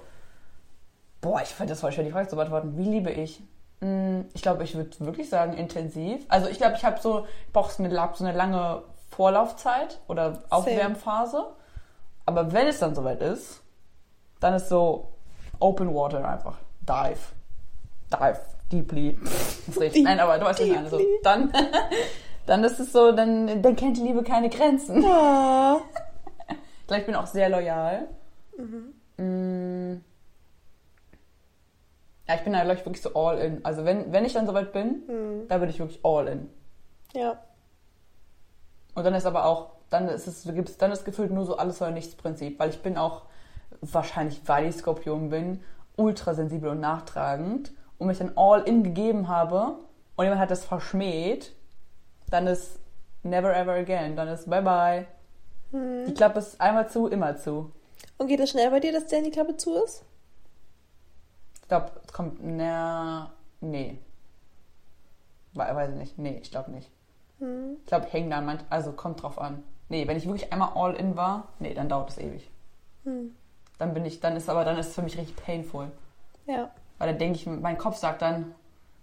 boah, ich fand das voll schwer, die Frage zu beantworten. Wie liebe ich? Hm, Ich glaube, ich würde wirklich sagen, intensiv. Also ich glaube, ich habe so, ich brauche so eine, so eine lange Vorlaufzeit oder Aufwärmphase. Aber wenn es dann soweit ist, dann ist so Open Water einfach. Dive. Dive. Deeply. Das ist richtig. Nein, aber du weißt, was ich meine. So, dann, dann ist es so, dann, dann kennt die Liebe keine Grenzen. Ah. Ich glaube, ich bin auch sehr loyal. Mm. Ja, ich bin da, glaube ich, wirklich so all in. Also wenn, wenn ich dann soweit bin, dann bin ich wirklich all in. Ja. Und dann ist aber auch, dann ist es, gibt's, dann ist gefühlt nur so alles oder nichts Prinzip, weil ich bin auch, wahrscheinlich weil ich Skorpion bin, ultra sensibel und nachtragend und mich dann all in gegeben habe und jemand hat das verschmäht, dann ist never ever again, dann ist bye bye. Die Klappe ist einmal zu, immer zu. Und geht das schnell bei dir, dass der in die Klappe zu ist? Ich glaube, es kommt, na, nee. We- Weiß ich nicht. Nee, ich glaube nicht. Hm. Ich glaube, ich hänge da manch, also kommt drauf an. Nee, wenn ich wirklich einmal all in war, nee, dann dauert es ewig. Hm. Dann bin ich, dann ist aber, dann ist es für mich richtig painful. Ja. Weil dann denke ich, mein Kopf sagt dann,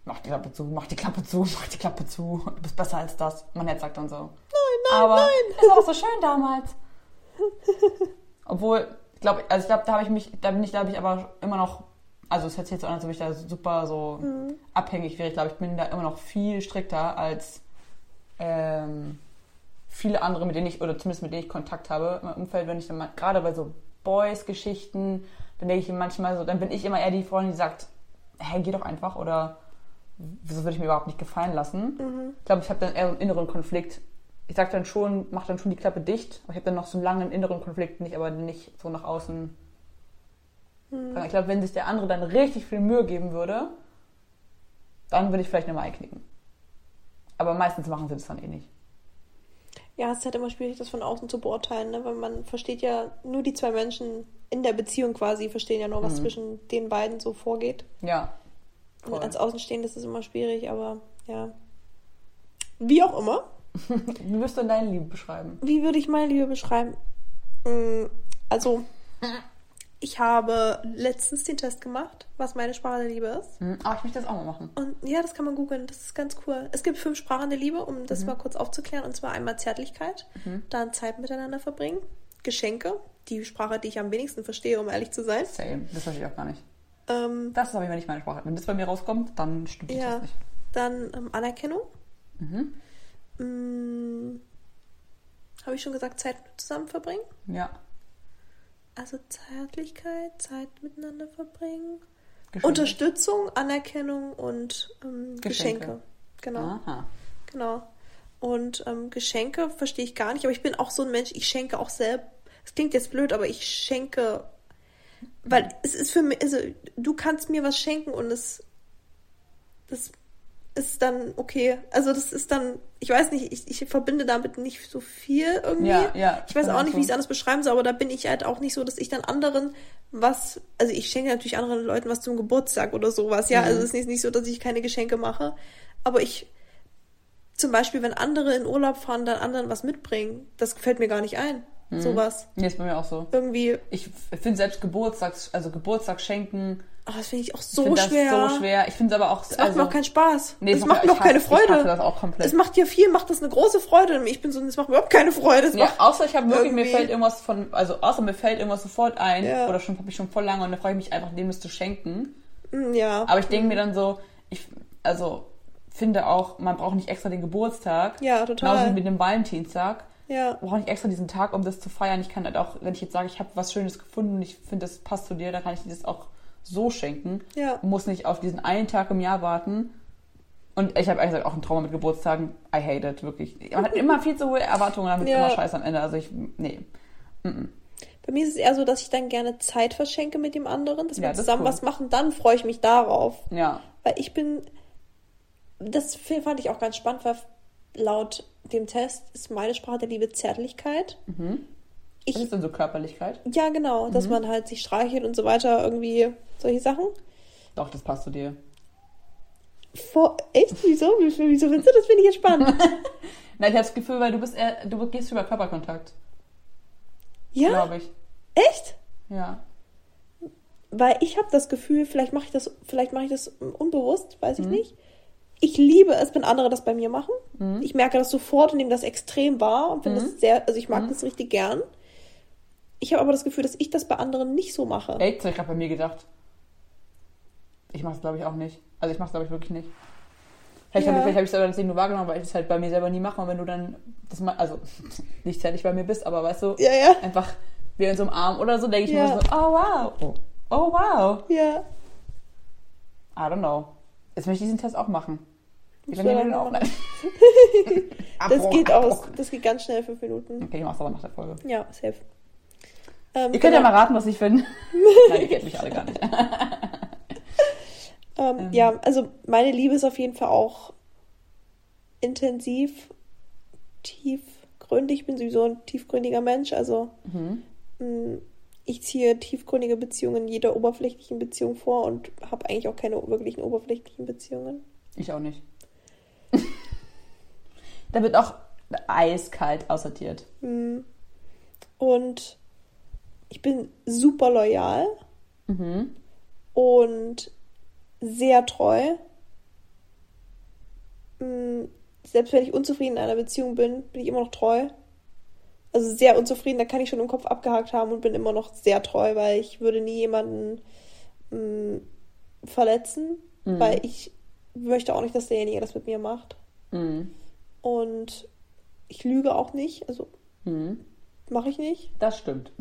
mach die Klappe zu, mach die Klappe zu, mach die Klappe zu, du bist besser als das. Mein Herz sagt dann so. Nein, nein, aber nein. Das war doch so schön damals. Obwohl, ich glaube, also ich glaube, da habe ich mich, da bin ich, glaube ich, aber immer noch, also es hört sich jetzt an, als ob ich da super so abhängig wäre. Ich glaube, ich bin da immer noch viel strikter als ähm, viele andere, mit denen ich, oder zumindest mit denen ich Kontakt habe in meinem Umfeld, wenn ich dann mal, gerade bei so Boys-Geschichten, dann denke ich manchmal so, dann bin ich immer eher die Freundin, die sagt, hey, geh doch einfach oder wieso würde ich mir überhaupt nicht gefallen lassen? Ich glaube, ich habe dann eher so einen inneren Konflikt. Ich sage dann schon, mach dann schon die Klappe dicht, aber ich habe dann noch so einen langen inneren Konflikt, nicht aber nicht so nach außen. Ich glaube, wenn sich der andere dann richtig viel Mühe geben würde, dann würde ich vielleicht nochmal einknicken. Aber meistens machen sie das dann eh nicht. Ja, es ist halt immer schwierig, das von außen zu beurteilen, ne? weil man versteht ja, nur die zwei Menschen in der Beziehung quasi verstehen ja nur, was zwischen den beiden so vorgeht. Ja. Und Voll. als Außenstehende ist es immer schwierig, aber ja. Wie auch immer. Wie wirst du denn deine Liebe beschreiben? Wie würde ich meine Liebe beschreiben? Mm, Also, ich habe letztens den Test gemacht, was meine Sprache der Liebe ist. Hm, Aber ich möchte das auch mal machen. Und ja, das kann man googeln, das ist ganz cool. Es gibt fünf Sprachen der Liebe, um das mal kurz aufzuklären. Und zwar einmal Zärtlichkeit, dann Zeit miteinander verbringen, Geschenke, die Sprache, die ich am wenigsten verstehe, um ehrlich zu sein. Same. Das verstehe ich auch gar nicht. Ähm, Das ist aber nicht meine Sprache. Wenn das bei mir rauskommt, dann stimmt das ja, nicht. dann ähm, Anerkennung. Mhm. Mm, Habe ich schon gesagt, Zeit zusammen verbringen? Ja. Also Zärtlichkeit, Zeit miteinander verbringen. Geschenke. Unterstützung, Anerkennung und ähm, Geschenke. Geschenke. Genau, Aha. genau. Und ähm, Geschenke verstehe ich gar nicht, aber ich bin auch so ein Mensch, ich schenke auch selbst. Es klingt jetzt blöd, aber ich schenke, weil es ist für mich, also du kannst mir was schenken und es, das ist dann okay. Also das ist dann, ich weiß nicht, ich, ich verbinde damit nicht so viel irgendwie. Ja, ja, Ich weiß genau auch nicht, so. wie ich es anders beschreiben soll, aber da bin ich halt auch nicht so, dass ich dann anderen was, also ich schenke natürlich anderen Leuten was zum Geburtstag oder sowas, ja. Mhm. Also es ist nicht, nicht so, dass ich keine Geschenke mache. Aber ich, zum Beispiel, wenn andere in Urlaub fahren, dann anderen was mitbringen, das gefällt mir gar nicht ein. Mhm. Sowas. Nee, ist bei mir auch so. Irgendwie, Ich finde selbst Geburtstags, also Geburtstag schenken, oh, das finde ich auch ich so finde das schwer. so schwer. Ich finde es aber auch, Das macht mir auch keinen Spaß. Nee, das es macht mir ich auch keine hasse- Ich hasse Freude. das auch komplett. Es macht dir viel, macht das eine große Freude. Ich bin so, es macht mir überhaupt keine Freude. Es Ja, macht, außer ich habe wirklich, mir fällt irgendwas von, also außer mir fällt irgendwas sofort ein, Ja. oder schon habe ich schon voll lange und dann freue ich mich einfach, dem das zu schenken. Mm, ja. Aber ich denke mir dann so, ich, also finde auch, man braucht nicht extra den Geburtstag. Ja, total. Genauso wie mit dem Valentinstag. ja. Man braucht nicht extra diesen Tag, um das zu feiern. Ich kann halt auch, wenn ich jetzt sage, ich habe was Schönes gefunden und ich finde, das passt zu dir, dann kann ich das auch so schenken. Ja. Muss nicht auf diesen einen Tag im Jahr warten. Und ich habe ehrlich gesagt auch ein Trauma mit Geburtstagen. I hate it, wirklich. Man hat immer viel zu hohe Erwartungen, damit Ja. immer scheiße am Ende. Also ich, nee. Bei mir ist es eher so, dass ich dann gerne Zeit verschenke mit dem anderen, dass Ja, wir das zusammen cool. was machen, dann freue ich mich darauf. Ja. Weil ich bin, das fand ich auch ganz spannend, weil laut dem Test ist meine Sprache der Liebe Zärtlichkeit. Ich, Was ist denn so Körperlichkeit? ja, genau, dass man halt sich streichelt und so weiter, irgendwie solche Sachen. Doch, das passt zu dir. Vor, echt? Wieso? Wieso, findest du das? Finde ich jetzt spannend. Na, ich habe das Gefühl, weil du bist eher, du gehst über Körperkontakt, ja? glaube ich. Echt? Ja. Weil ich habe das Gefühl, vielleicht mache ich das, vielleicht mache ich das unbewusst, weiß ich nicht. Ich liebe es, wenn andere das bei mir machen. Ich merke das sofort und nehme das extrem wahr und finde das sehr, also ich mag das richtig gern. Ich habe aber das Gefühl, dass ich das bei anderen nicht so mache. Echt? Ich gerade bei mir gedacht. Ich mach's glaube ich auch nicht. Also ich mach's glaube ich wirklich nicht. Vielleicht Ja. habe ich, vielleicht hab es aber deswegen nur wahrgenommen, weil ich das halt bei mir selber nie mache. Und wenn du dann, das mal, also nicht zeitlich bei mir bist, aber weißt du, Ja, ja. einfach wir in so einem Arm oder so, denke ich mir so, oh wow, oh, oh wow. Ja. I don't know. Jetzt möchte ich diesen Test auch machen. Ich man den auch. Abbruch, Das geht aus. Das geht ganz schnell, fünf Minuten. Okay, ich mach's aber nach der Folge. Ja, safe. Ähm, Ihr könnt ja genau. mal raten, was ich finde. Nein, ihr kennt mich alle gar nicht. Ähm, Ähm. Ja, also meine Liebe ist auf jeden Fall auch intensiv, tiefgründig. Ich bin sowieso ein tiefgründiger Mensch. Also Mhm. mh, ich ziehe tiefgründige Beziehungen jeder oberflächlichen Beziehung vor und habe eigentlich auch keine wirklichen oberflächlichen Beziehungen. Ich auch nicht. da wird auch eiskalt aussortiert. Mh. Und ich bin super loyal Mhm. und sehr treu. Mm, Selbst wenn ich unzufrieden in einer Beziehung bin, bin ich immer noch treu. Also sehr unzufrieden, da kann ich schon im Kopf abgehakt haben und bin immer noch sehr treu, weil ich würde nie jemanden mm, verletzen, Mhm. weil ich möchte auch nicht, dass derjenige das mit mir macht. Mhm. Und ich lüge auch nicht, also Mhm. mache ich nicht. Das stimmt.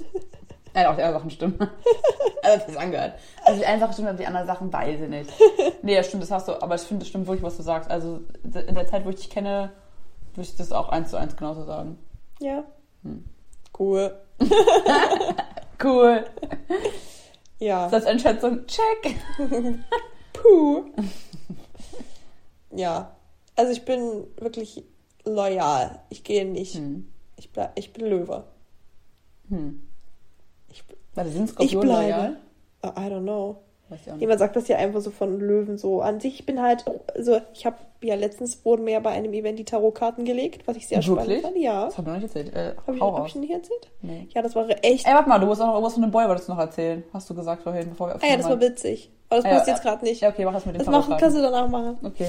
Nein, auch die anderen Sachen stimmen. Also, das angehört. Also, die einen Sachen stimmen, aber die anderen Sachen weiß ich nicht. Nee, das stimmt, das hast du, aber ich finde, das stimmt wirklich, was du sagst. Also, in der Zeit, wo ich dich kenne, würde ich das auch eins zu eins genauso sagen. Ja. Hm. Cool. Cool. Ja. Selbsteinschätzung, check. Puh. ja. Also ich bin wirklich loyal. Ich gehe nicht. Hm. Ich, bleib, ich bin Löwe. Hm. Ich, Warte, sind ich Skorpione bleibe. Uh, I don't know. Weiß ich auch nicht. Jemand sagt das ja einfach so von Löwen so an sich. Ich bin halt, also ich habe ja letztens wurden mir ja bei einem Event die Tarotkarten gelegt, was ich sehr Wirklich? spannend fand. Ja. Das hab ich noch nicht erzählt. Äh, Habe ich, hab ich nicht erzählt? Nee. Ja, das war echt. Ey, warte mal, du musst auch noch irgendwas von dem Boy, wolltest du noch erzählen. Hast du gesagt vorhin, bevor wir ah ja, das war witzig. Aber das Ah, ja, passt jetzt äh, gerade nicht. haben. Ja, okay, mach das mit den das machen, kannst du danach machen. Okay.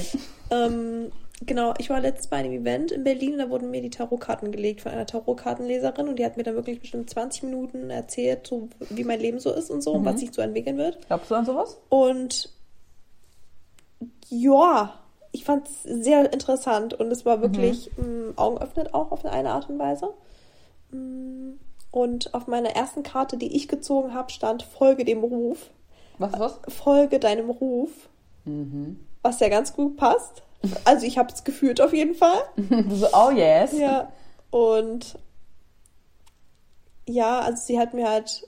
Ähm, genau, ich war letztens bei einem Event in Berlin, da wurden mir die Tarotkarten gelegt von einer Tarotkartenleserin und die hat mir dann wirklich bestimmt 20 Minuten erzählt, so wie mein Leben so ist und so und Mhm. was sich so entwickeln wird. Glaubst du an sowas? Und ja, ich fand es sehr interessant und es war wirklich mm, augenöffnend auch auf eine Art und Weise. Mm, Und auf meiner ersten Karte, die ich gezogen habe, stand Folge dem Ruf. Was was? Folge deinem Ruf, Mhm. was ja ganz gut passt. Also ich habe es gefühlt auf jeden Fall. So, oh yes. Ja, und ja, also sie hat mir halt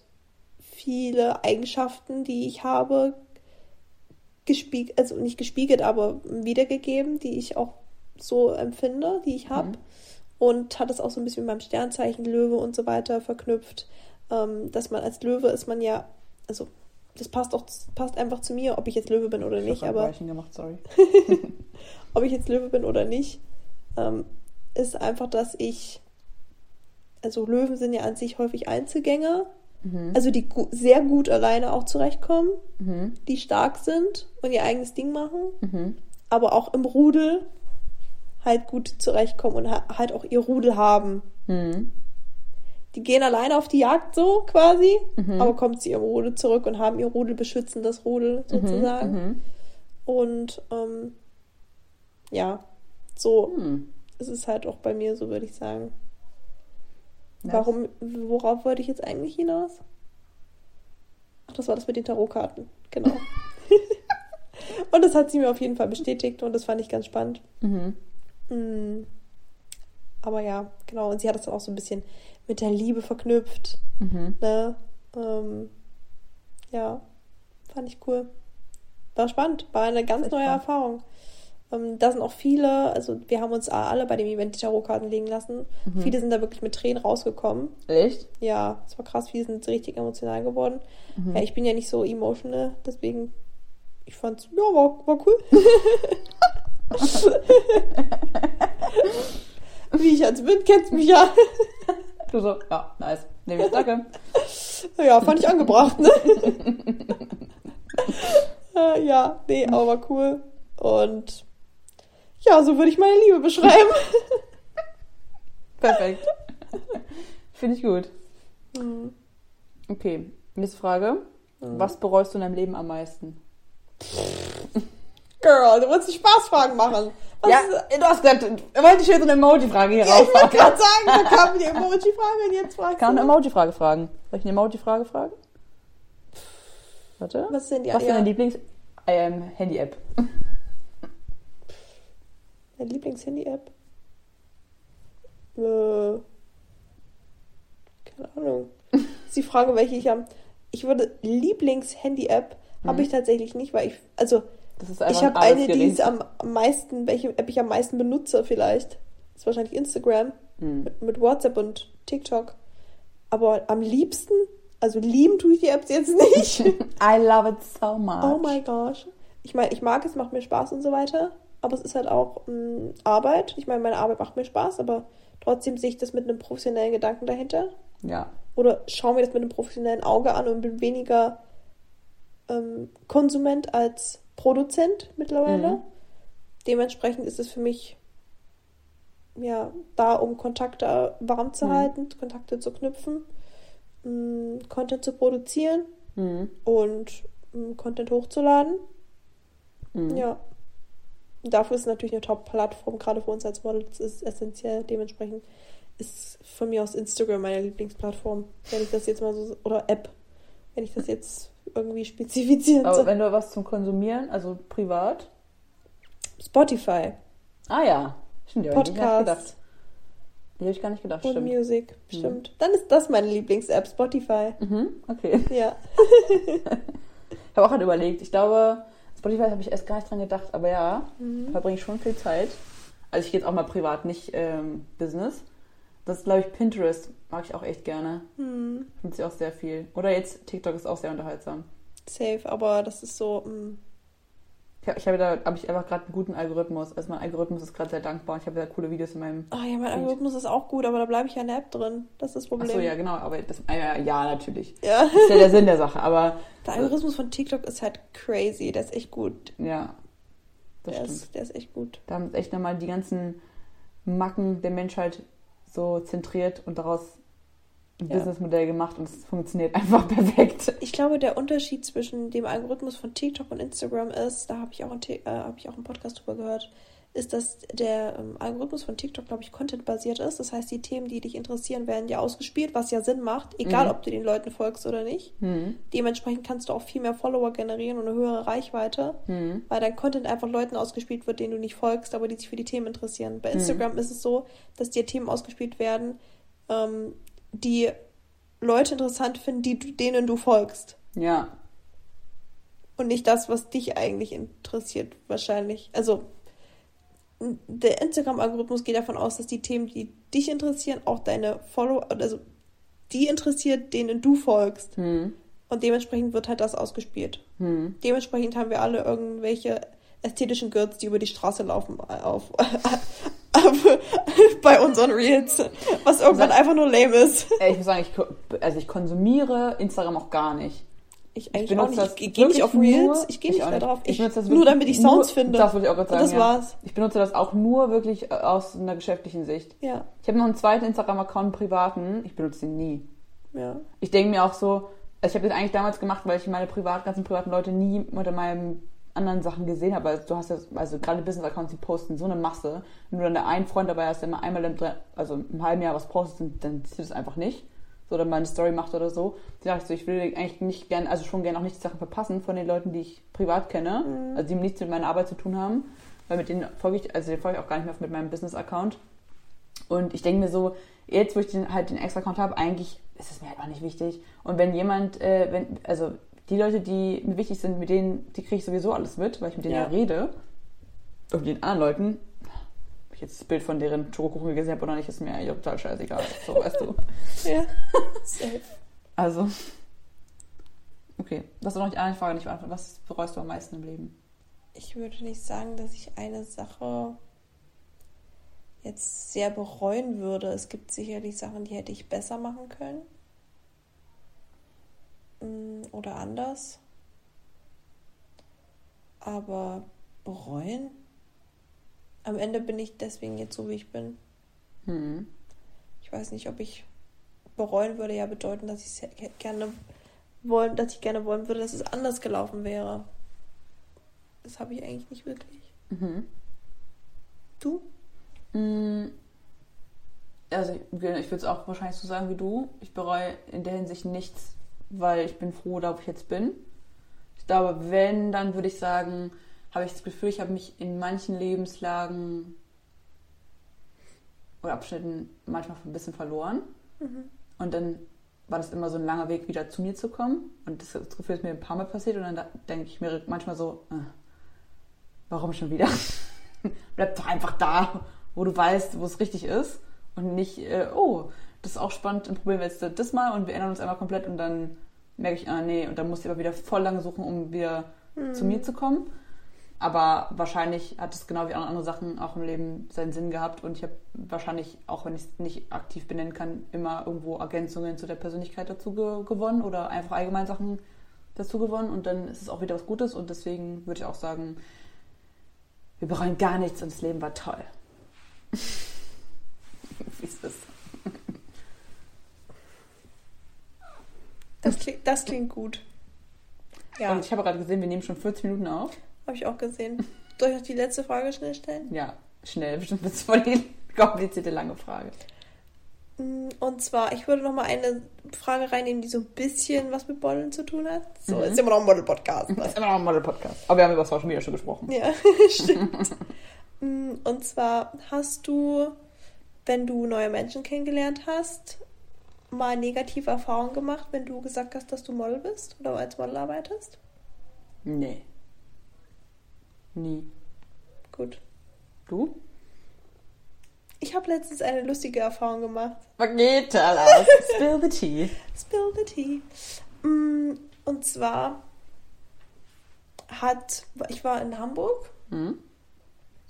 viele Eigenschaften, die ich habe, gespiegelt, also nicht gespiegelt, aber wiedergegeben, die ich auch so empfinde, die ich habe. Mhm. Und hat es auch so ein bisschen mit meinem Sternzeichen Löwe und so weiter verknüpft, ähm, dass man als Löwe ist man ja, also das passt auch, passt einfach zu mir, ob ich jetzt Löwe bin oder Ich nicht, aber gemacht, sorry. ob ich jetzt Löwe bin oder nicht, ähm, ist einfach, dass ich, also Löwen sind ja an sich häufig Einzelgänger, Mhm. also die gu sehr gut alleine auch zurechtkommen, Mhm. die stark sind und ihr eigenes Ding machen, Mhm. aber auch im Rudel halt gut zurechtkommen und ha halt auch ihr Rudel haben. Mhm. Die gehen alleine auf die Jagd so quasi, Mhm. aber kommen zu ihrem Rudel zurück und haben ihr Rudel, beschützen das Rudel sozusagen. Mhm. Und ähm, ja, so Mhm. ist es halt auch bei mir, so würde ich sagen. Nice. Warum, worauf wollte ich jetzt eigentlich hinaus? Ach, das war das mit den Tarotkarten, genau. und das hat sie mir auf jeden Fall bestätigt und das fand ich ganz spannend. Mhm. Mm. Aber ja, genau. Und sie hat das dann auch so ein bisschen mit der Liebe verknüpft. Mhm. Ne? Ähm, ja, fand ich cool. War spannend, war eine ganz neue spannend. Erfahrung. Ähm, da sind auch viele, also wir haben uns alle bei dem Event die Tarotkarten legen lassen. Mhm. Viele sind da wirklich mit Tränen rausgekommen. Echt? Ja, es war krass, viele sind richtig emotional geworden. Mhm. Ja, ich bin ja nicht so emotional, deswegen, ich fand's, ja, war, war cool. Wie ich als bin, kennst mich ja. Du so, ja, nice. Nee, jetzt danke. Ja, fand ich angebracht, ne? Äh, ja, nee, aber war cool. Und ja, so würde ich meine Liebe beschreiben. Perfekt. Finde ich gut. Okay, nächste Frage. Was bereust du in deinem Leben am meisten? Girl, du wolltest die Spaßfragen machen. Was Ja, ist, du hast gesagt, wollte ich jetzt eine Emoji-Frage hier ja, ich wollte gerade sagen, da kam die Emoji-Frage und jetzt fragst Kann eine. Emoji-Frage fragen. Soll ich eine Emoji-Frage fragen? Warte. Was sind die? Was ist ja, deine Lieblings-Handy-App? Deine Lieblings-Handy-App? Äh, keine Ahnung. Das ist die Frage, welche ich am. Ich würde Lieblings-Handy-App habe ich tatsächlich nicht, weil ich. Also, ich habe ein eine, die ist am am meisten, welche App ich am meisten benutze, vielleicht. Das ist wahrscheinlich Instagram. Hm. Mit, mit WhatsApp und TikTok. Aber am liebsten, also lieben tue ich die Apps jetzt nicht. I love it so much. Oh my gosh. Ich meine, ich mag es, macht mir Spaß und so weiter. Aber es ist halt auch mh, Arbeit. Ich meine, meine Arbeit macht mir Spaß, aber trotzdem sehe ich das mit einem professionellen Gedanken dahinter. Ja. Oder schaue mir das mit einem professionellen Auge an und bin weniger ähm, Konsument als Produzent mittlerweile. Mhm. Dementsprechend ist es für mich ja da, um Kontakte warm zu Mhm. halten, Kontakte zu knüpfen, mh, Content zu produzieren Mhm. und mh, Content hochzuladen. Mhm. Ja. Und dafür ist natürlich eine Top-Plattform, gerade für uns als Models, ist essentiell. Dementsprechend ist von mir aus Instagram meine Lieblingsplattform, wenn ich das jetzt mal so, oder App, wenn ich das jetzt irgendwie spezifizieren Aber soll. wenn du was zum Konsumieren, also privat. Spotify, Ah ja. Stimmt, gedacht. Podcast Die habe ich gar nicht gedacht, und stimmt. Music, stimmt. Dann ist das meine Lieblings-App, Spotify. Mhm, okay. Ja. Ich habe auch gerade überlegt. Ich glaube, Spotify habe ich erst gar nicht dran gedacht, aber ja, Mhm. verbringe ich schon viel Zeit. Also ich gehe jetzt auch mal privat, nicht ähm, Business. Das ist, glaube ich, Pinterest. Mag ich auch echt gerne. Hm, Nutze ich auch sehr viel. Oder jetzt TikTok ist auch sehr unterhaltsam. safe, aber das ist so, mm, Ich habe ich habe da habe ich einfach gerade einen guten Algorithmus. Also mein Algorithmus ist gerade sehr dankbar. Ich habe da coole Videos in meinem. ah ja, mein Feed. Algorithmus ist auch gut, aber da bleibe ich ja in der App drin. Das ist das Problem. Achso, ja, genau. Aber das, ah, ja, ja, natürlich. Ja. Das ist ja der Sinn der Sache. Aber Der Algorithmus von TikTok ist halt crazy, der ist echt gut. ja, das Der stimmt. ist, der ist echt gut. Da haben echt nochmal die ganzen Macken der Menschheit so zentriert und daraus ein Ja. Businessmodell gemacht und es funktioniert einfach perfekt. Ich glaube, der Unterschied zwischen dem Algorithmus von TikTok und Instagram ist, da habe ich, auch einen äh, hab ich auch einen Podcast drüber gehört, ist, dass der ähm, Algorithmus von TikTok, glaube ich, contentbasiert ist. Das heißt, die Themen, die dich interessieren, werden ja ausgespielt, was ja Sinn macht, egal Mhm. ob du den Leuten folgst oder nicht. Hm. Dementsprechend kannst du auch viel mehr Follower generieren und eine höhere Reichweite, Hm. weil dein Content einfach Leuten ausgespielt wird, denen du nicht folgst, aber die sich für die Themen interessieren. Bei Mhm. Instagram ist es so, dass dir Themen ausgespielt werden, ähm, die Leute interessant finden, die, denen du folgst. Ja. Und nicht das, was dich eigentlich interessiert, wahrscheinlich. Also, der Instagram-Algorithmus geht davon aus, dass die Themen, die dich interessieren, auch deine Follower, also die interessiert, denen du folgst. Hm. Und dementsprechend wird halt das ausgespielt. Hm. Dementsprechend haben wir alle irgendwelche ästhetischen Girls, die über die Straße laufen, auf, auf bei unseren Reels. Was irgendwann Sag- einfach nur lame ist. Ich muss sagen, ich, also ich konsumiere Instagram auch gar nicht. Ich eigentlich benutze auch nicht. das Ich gehe nicht auf Reels. nur- ich gehe ich nicht mehr drauf. Ich Ich, benutze das nur damit ich Sounds nur- finde. Das wollte ich auch gerade Und sagen. das ja. war's. Ich benutze das auch nur wirklich äh, aus einer geschäftlichen Sicht. Ja, Ich habe noch einen zweiten Instagram-Account, einen privaten. Ich benutze ihn nie. ja. Ich denke mir auch so, also ich habe das eigentlich damals gemacht, weil ich meine privat, ganzen privaten Leute nie unter meinen anderen Sachen gesehen habe. Also du hast ja, also gerade Business-Accounts, die posten so eine Masse. Wenn du dann da einen Freund dabei hast, der mal einmal im, also im halben Jahr was postet, dann- siehst du das einfach nicht. So, oder mal eine Story macht oder so. Da dachte ich so, ich will eigentlich nicht gern, also schon gern auch nicht die Sachen verpassen von den Leuten, die ich privat kenne. Mhm. Also die nichts mit meiner Arbeit zu tun haben. Weil mit denen folge ich, also den folge ich auch gar nicht mehr mit meinem Business-Account. Und ich denke mir so, jetzt wo ich den, halt den Extra-Account habe, eigentlich ist es mir halt auch nicht wichtig. Und wenn jemand, äh, wenn, also die Leute, die mir wichtig sind, mit denen, die kriege ich sowieso alles mit, weil ich mit denen ja, Ja. rede. Und mit den anderen Leuten, ob ich jetzt das Bild von deren Schokokuchen gesehen habe oder nicht, ist mir eigentlich total scheißegal. So, weißt du. Ja. Safe. Also, okay. Das ist noch nicht eine Frage nicht beantwortet. Was bereust du am meisten im Leben? Ich würde nicht sagen, dass ich eine Sache jetzt sehr bereuen würde. Es gibt sicherlich Sachen, die hätte ich besser machen können. Oder anders. Aber bereuen? Am Ende bin ich deswegen jetzt so, wie ich bin. Hm. Ich weiß nicht, ob ich bereuen würde, ja bedeuten, dass ich gerne wollen, dass ich gerne wollen würde, dass es anders gelaufen wäre. das habe ich eigentlich nicht wirklich. Mhm. Du? Mm, Also ich, ich würde es auch wahrscheinlich so sagen wie du. Ich bereue in der Hinsicht nichts, weil ich bin froh, da wo ich jetzt bin. Ich glaube, wenn, dann würde ich sagen, habe ich das Gefühl, ich habe mich in manchen Lebenslagen oder Abschnitten manchmal ein bisschen verloren. Und dann war das immer so ein langer Weg, wieder zu mir zu kommen. Und das, das Gefühl ist mir ein paar Mal passiert. Und dann da- denke ich mir manchmal so, äh, warum schon wieder? Bleib doch einfach da, wo du weißt, wo es richtig ist. Und nicht, äh, oh, das ist auch spannend, dann probieren wir jetzt das mal und wir ändern uns einmal komplett und dann merke ich, ah nee, und dann muss ich aber wieder voll lange suchen, um wieder zu mir zu kommen. Aber wahrscheinlich hat es genau wie andere Sachen auch im Leben seinen Sinn gehabt und ich habe wahrscheinlich, auch wenn ich es nicht aktiv benennen kann, immer irgendwo Ergänzungen zu der Persönlichkeit dazu ge gewonnen oder einfach allgemein Sachen dazu gewonnen und dann ist es auch wieder was Gutes und deswegen würde ich auch sagen, wir bereuen gar nichts und das Leben war toll. wie ist das? Klingt, das klingt gut. Ja, Und ich habe gerade gesehen, wir nehmen schon 40 Minuten auf. habe ich auch gesehen. Soll ich noch die letzte Frage schnell stellen? Ja, schnell, bestimmt wird es voll die komplizierte lange Frage. Mm, Und zwar, ich würde noch mal eine Frage reinnehmen, die so ein bisschen was mit Modeln zu tun hat. So, Mhm. ist immer noch ein Model-Podcast. Das ist immer noch ein Model-Podcast. Aber wir haben über Social Media schon gesprochen. Ja, stimmt. Mm, Und zwar hast du, wenn du neue Menschen kennengelernt hast, mal negative Erfahrungen gemacht, wenn du gesagt hast, dass du Model bist oder als Model arbeitest? Nee. Nie. Gut. Du? Ich habe letztens eine lustige Erfahrung gemacht. Da los? Spill the tea. Spill the tea. Mm, Und zwar hat, ich war in Hamburg Hm?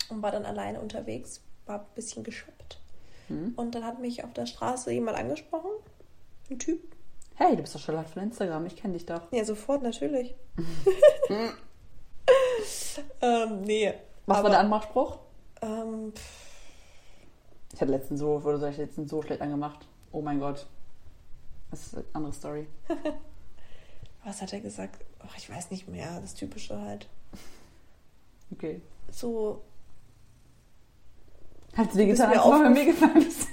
und war dann alleine unterwegs, war ein bisschen geshoppt. Hm? Und dann hat mich auf der Straße jemand angesprochen, ein Typ. Hey, du bist doch Charlotte von Instagram. Ich kenne dich doch. Ja, sofort, natürlich. ähm, nee. Was Aber, war der Anmachspruch? Ähm, Ich hatte letztens so, wurde ich letztens so schlecht angemacht. Oh mein Gott. Das ist eine andere Story. was hat er gesagt? Ach, ich weiß nicht mehr. Das Typische halt. Okay. So, Hat es dir getan, als du mir gefallen bist?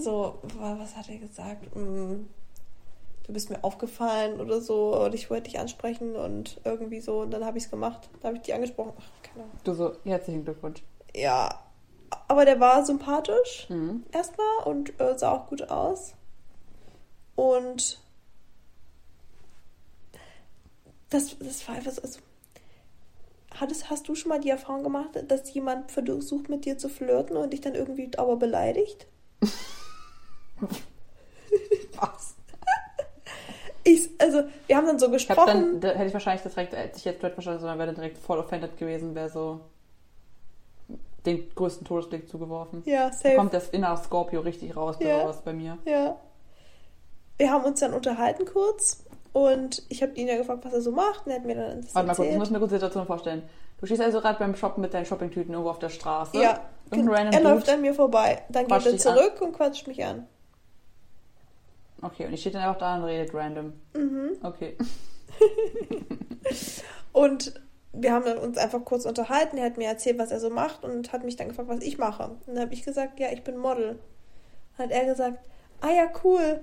so, wa- was hat er gesagt? Mm, Du bist mir aufgefallen oder so und ich wollte dich ansprechen und irgendwie so und dann habe ich es gemacht. Da habe ich dich angesprochen. Ach, keine Ahnung. Du so, herzlichen Glückwunsch. Ja, aber der war sympathisch. Mhm. erstmal und äh, sah auch gut aus. Und das, das war einfach so. Also, hattest, hast du schon mal die Erfahrung gemacht, dass jemand versucht, mit dir zu flirten und dich dann irgendwie aber beleidigt? Was? Ich, also, wir haben dann so Ich gesprochen. dann, da hätte ich wahrscheinlich das direkt, hätte ich jetzt direkt verstanden, sondern wäre dann direkt voll offended gewesen, wäre so den größten Todesblick zugeworfen. ja, Da safe. kommt das innere Scorpio richtig raus bei Ja. sowas bei mir. Ja. Wir haben uns dann unterhalten kurz und ich habe ihn ja gefragt, was er so macht und er hat mir dann das Warte mal kurz, ich muss mir kurz die Situation vorstellen. Du stehst also gerade beim Shoppen mit deinen Shoppingtüten irgendwo auf der Straße. Ja, Irgendein random er läuft Dude. an mir vorbei. Dann geht er dich an. zurück und quatscht mich an. Okay, und ich stehe dann einfach da und redet random. Mhm. Okay. Und wir haben dann uns einfach kurz unterhalten. Er hat mir erzählt, was er so macht und hat mich dann gefragt, was ich mache. Und dann habe ich gesagt, ja, ich bin Model. Dann hat er gesagt, ah ja, cool.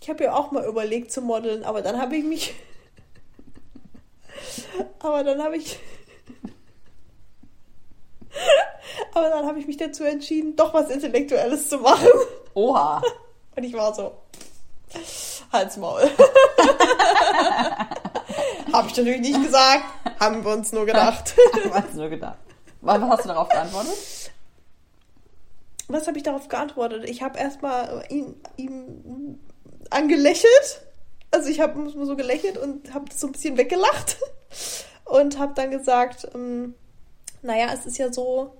Ich habe ja auch mal überlegt zu modeln, aber dann habe ich mich. aber dann habe ich. aber dann habe ich mich dazu entschieden, doch was Intellektuelles zu machen. Oha. Und ich war so, Halt's Maul. Habe ich natürlich nicht gesagt, haben wir uns nur gedacht. Was nur gedacht. Was hast du darauf geantwortet? Was habe ich darauf geantwortet? Ich habe erstmal ihn, ihm angelächelt. Also ich habe so gelächelt und habe so ein bisschen weggelacht. Und habe dann gesagt, ähm, naja, es ist ja so,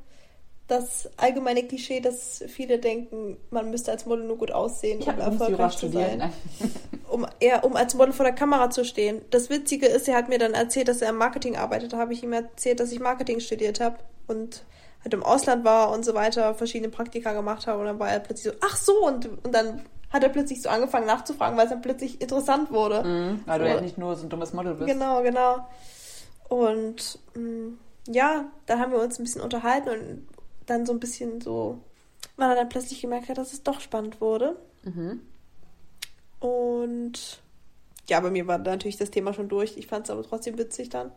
das allgemeine Klischee, dass viele denken, man müsste als Model nur gut aussehen, Ich um erfolgreich zu sein. Nein. um, eher, um als Model vor der Kamera zu stehen. Das Witzige ist, er hat mir dann erzählt, dass er im Marketing arbeitet. Da habe ich ihm erzählt, dass ich Marketing studiert habe und halt im Ausland war und so weiter, verschiedene Praktika gemacht habe. Und dann war er plötzlich so, ach so, und, und dann hat er plötzlich so angefangen nachzufragen, weil es dann plötzlich interessant wurde. Mhm, weil du So. ja nicht nur so ein dummes Model bist. Genau, genau. Und mh, ja, dann haben wir uns ein bisschen unterhalten und dann so ein bisschen so, weil er dann plötzlich gemerkt hat, dass es doch spannend wurde. Mhm. Und ja, bei mir war natürlich das Thema schon durch. Ich fand es aber trotzdem witzig dann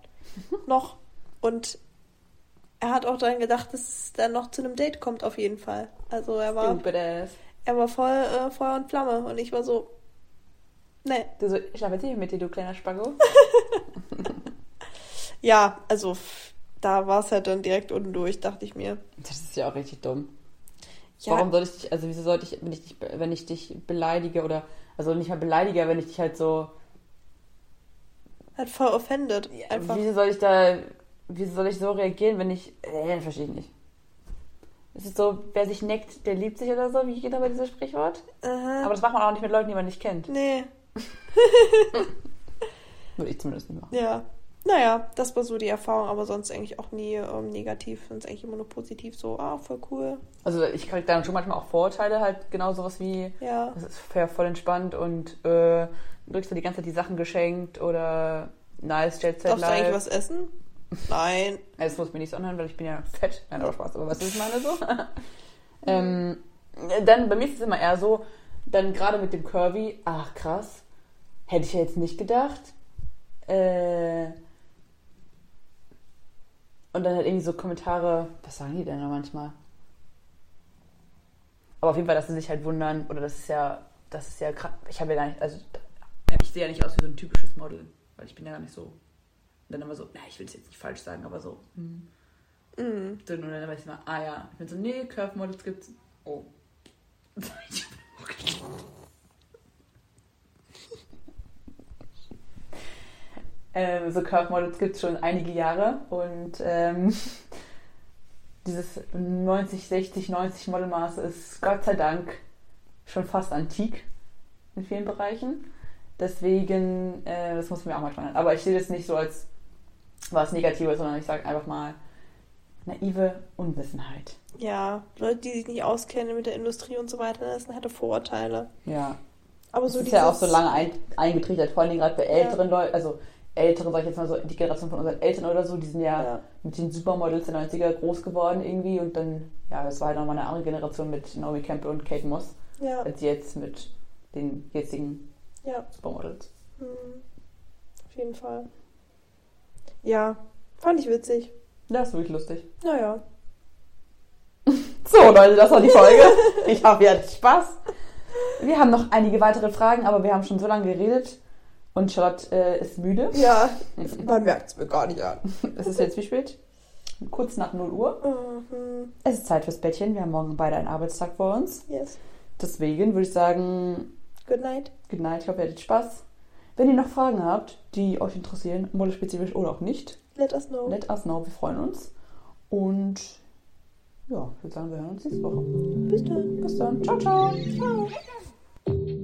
noch. Und er hat auch daran gedacht, dass es dann noch zu einem Date kommt, auf jeden Fall. Also er war, Stupid ass. er war voll äh, Feuer und Flamme und ich war so, nee. Du so, ich arbeite hier mit dir, du kleiner Spaggo. Ja, also da war es halt dann direkt unten durch, dachte ich mir. Das ist ja auch richtig dumm. Ja, Warum soll ich dich, also wieso sollte ich, wenn ich dich, wenn ich dich beleidige oder, also nicht mal beleidige, wenn ich dich halt so, hat voll offended. Einfach. wieso soll ich da, wieso soll ich so reagieren, wenn ich, äh, verstehe ich nicht. Es ist so, wer sich neckt, der liebt sich oder so, wie geht aber dieses Sprichwort? Aha. Aber das macht man auch nicht mit Leuten, die man nicht kennt. nee, Würde ich zumindest nicht machen. ja. Naja, das war so die Erfahrung, aber sonst eigentlich auch nie ähm, negativ. Sonst eigentlich immer nur positiv. So, ah, voll cool. Also ich kriege dann schon manchmal auch Vorurteile, halt genau sowas wie, Ja. das ist voll entspannt und äh, du kriegst dir die ganze Zeit die Sachen geschenkt oder nice Jet Set Darfst du eigentlich was essen? Nein. Das muss mir nicht so anhören, weil ich bin ja fett. Nein, aber Spaß, aber was ist meine so? ähm, dann, bei mir ist es immer eher so, dann gerade mit dem Curvy, ach krass, hätte ich ja jetzt nicht gedacht. Äh, und dann halt irgendwie so Kommentare, was sagen die denn da manchmal? Aber auf jeden Fall, dass sie sich halt wundern, oder das ist ja, das ist ja krass, ich habe ja gar nicht, also ich sehe ja nicht aus wie so ein typisches Model, weil ich bin ja gar nicht so und dann immer so, na, ich will es jetzt nicht falsch sagen, aber so, hm, Mhm. dünn. Und dann weiß ich mal, ah ja. Ich bin so, nee, Curve Models gibt's. Oh. ähm, so Curve Models gibt's schon einige Jahre und ähm, dieses 90, 60, 90 Modelmaß ist Gott sei Dank schon fast antik in vielen Bereichen. Deswegen, äh, das muss man mir auch mal spannend. Aber ich sehe das nicht so als was Negatives, sondern ich sage einfach mal naive Unwissenheit. Ja, Leute, die sich nicht auskennen mit der Industrie und so weiter, das sind halt Vorurteile. Ja. Aber Das so ist ja auch so lange ein, eingetrichtert, vor allem gerade bei älteren Leuten, also ältere, sag ich jetzt mal so, die Generation von unseren Eltern oder so, die sind ja, Ja. mit den Supermodels der 90er groß geworden irgendwie und dann, ja, das war halt nochmal eine andere Generation mit Naomi Campbell und Kate Moss, Ja, als jetzt mit den jetzigen ja. Supermodels. Mhm. Auf jeden Fall. Ja, fand ich witzig. Das ist wirklich lustig. Naja. So, Leute, das war die Folge. Ich hoffe, ihr hattet Spaß. Wir haben noch einige weitere Fragen, aber wir haben schon so lange geredet und Charlotte äh, ist müde. Ja, man merkt es mir gar nicht an. Es ist jetzt wie spät? Kurz nach 0 Uhr. Mhm. Es ist Zeit fürs Bettchen. Wir haben morgen beide einen Arbeitstag vor uns. Yes. Deswegen würde ich sagen, Good night. good night. Ich hoffe, ihr hattet Spaß. Wenn ihr noch Fragen habt, die euch interessieren, modespezifisch oder auch nicht, Let us know. let us know. Wir freuen uns. Und ja, ich würde sagen, wir hören uns nächste Woche. Bis dann. Bis dann. Ciao, ciao. Ciao.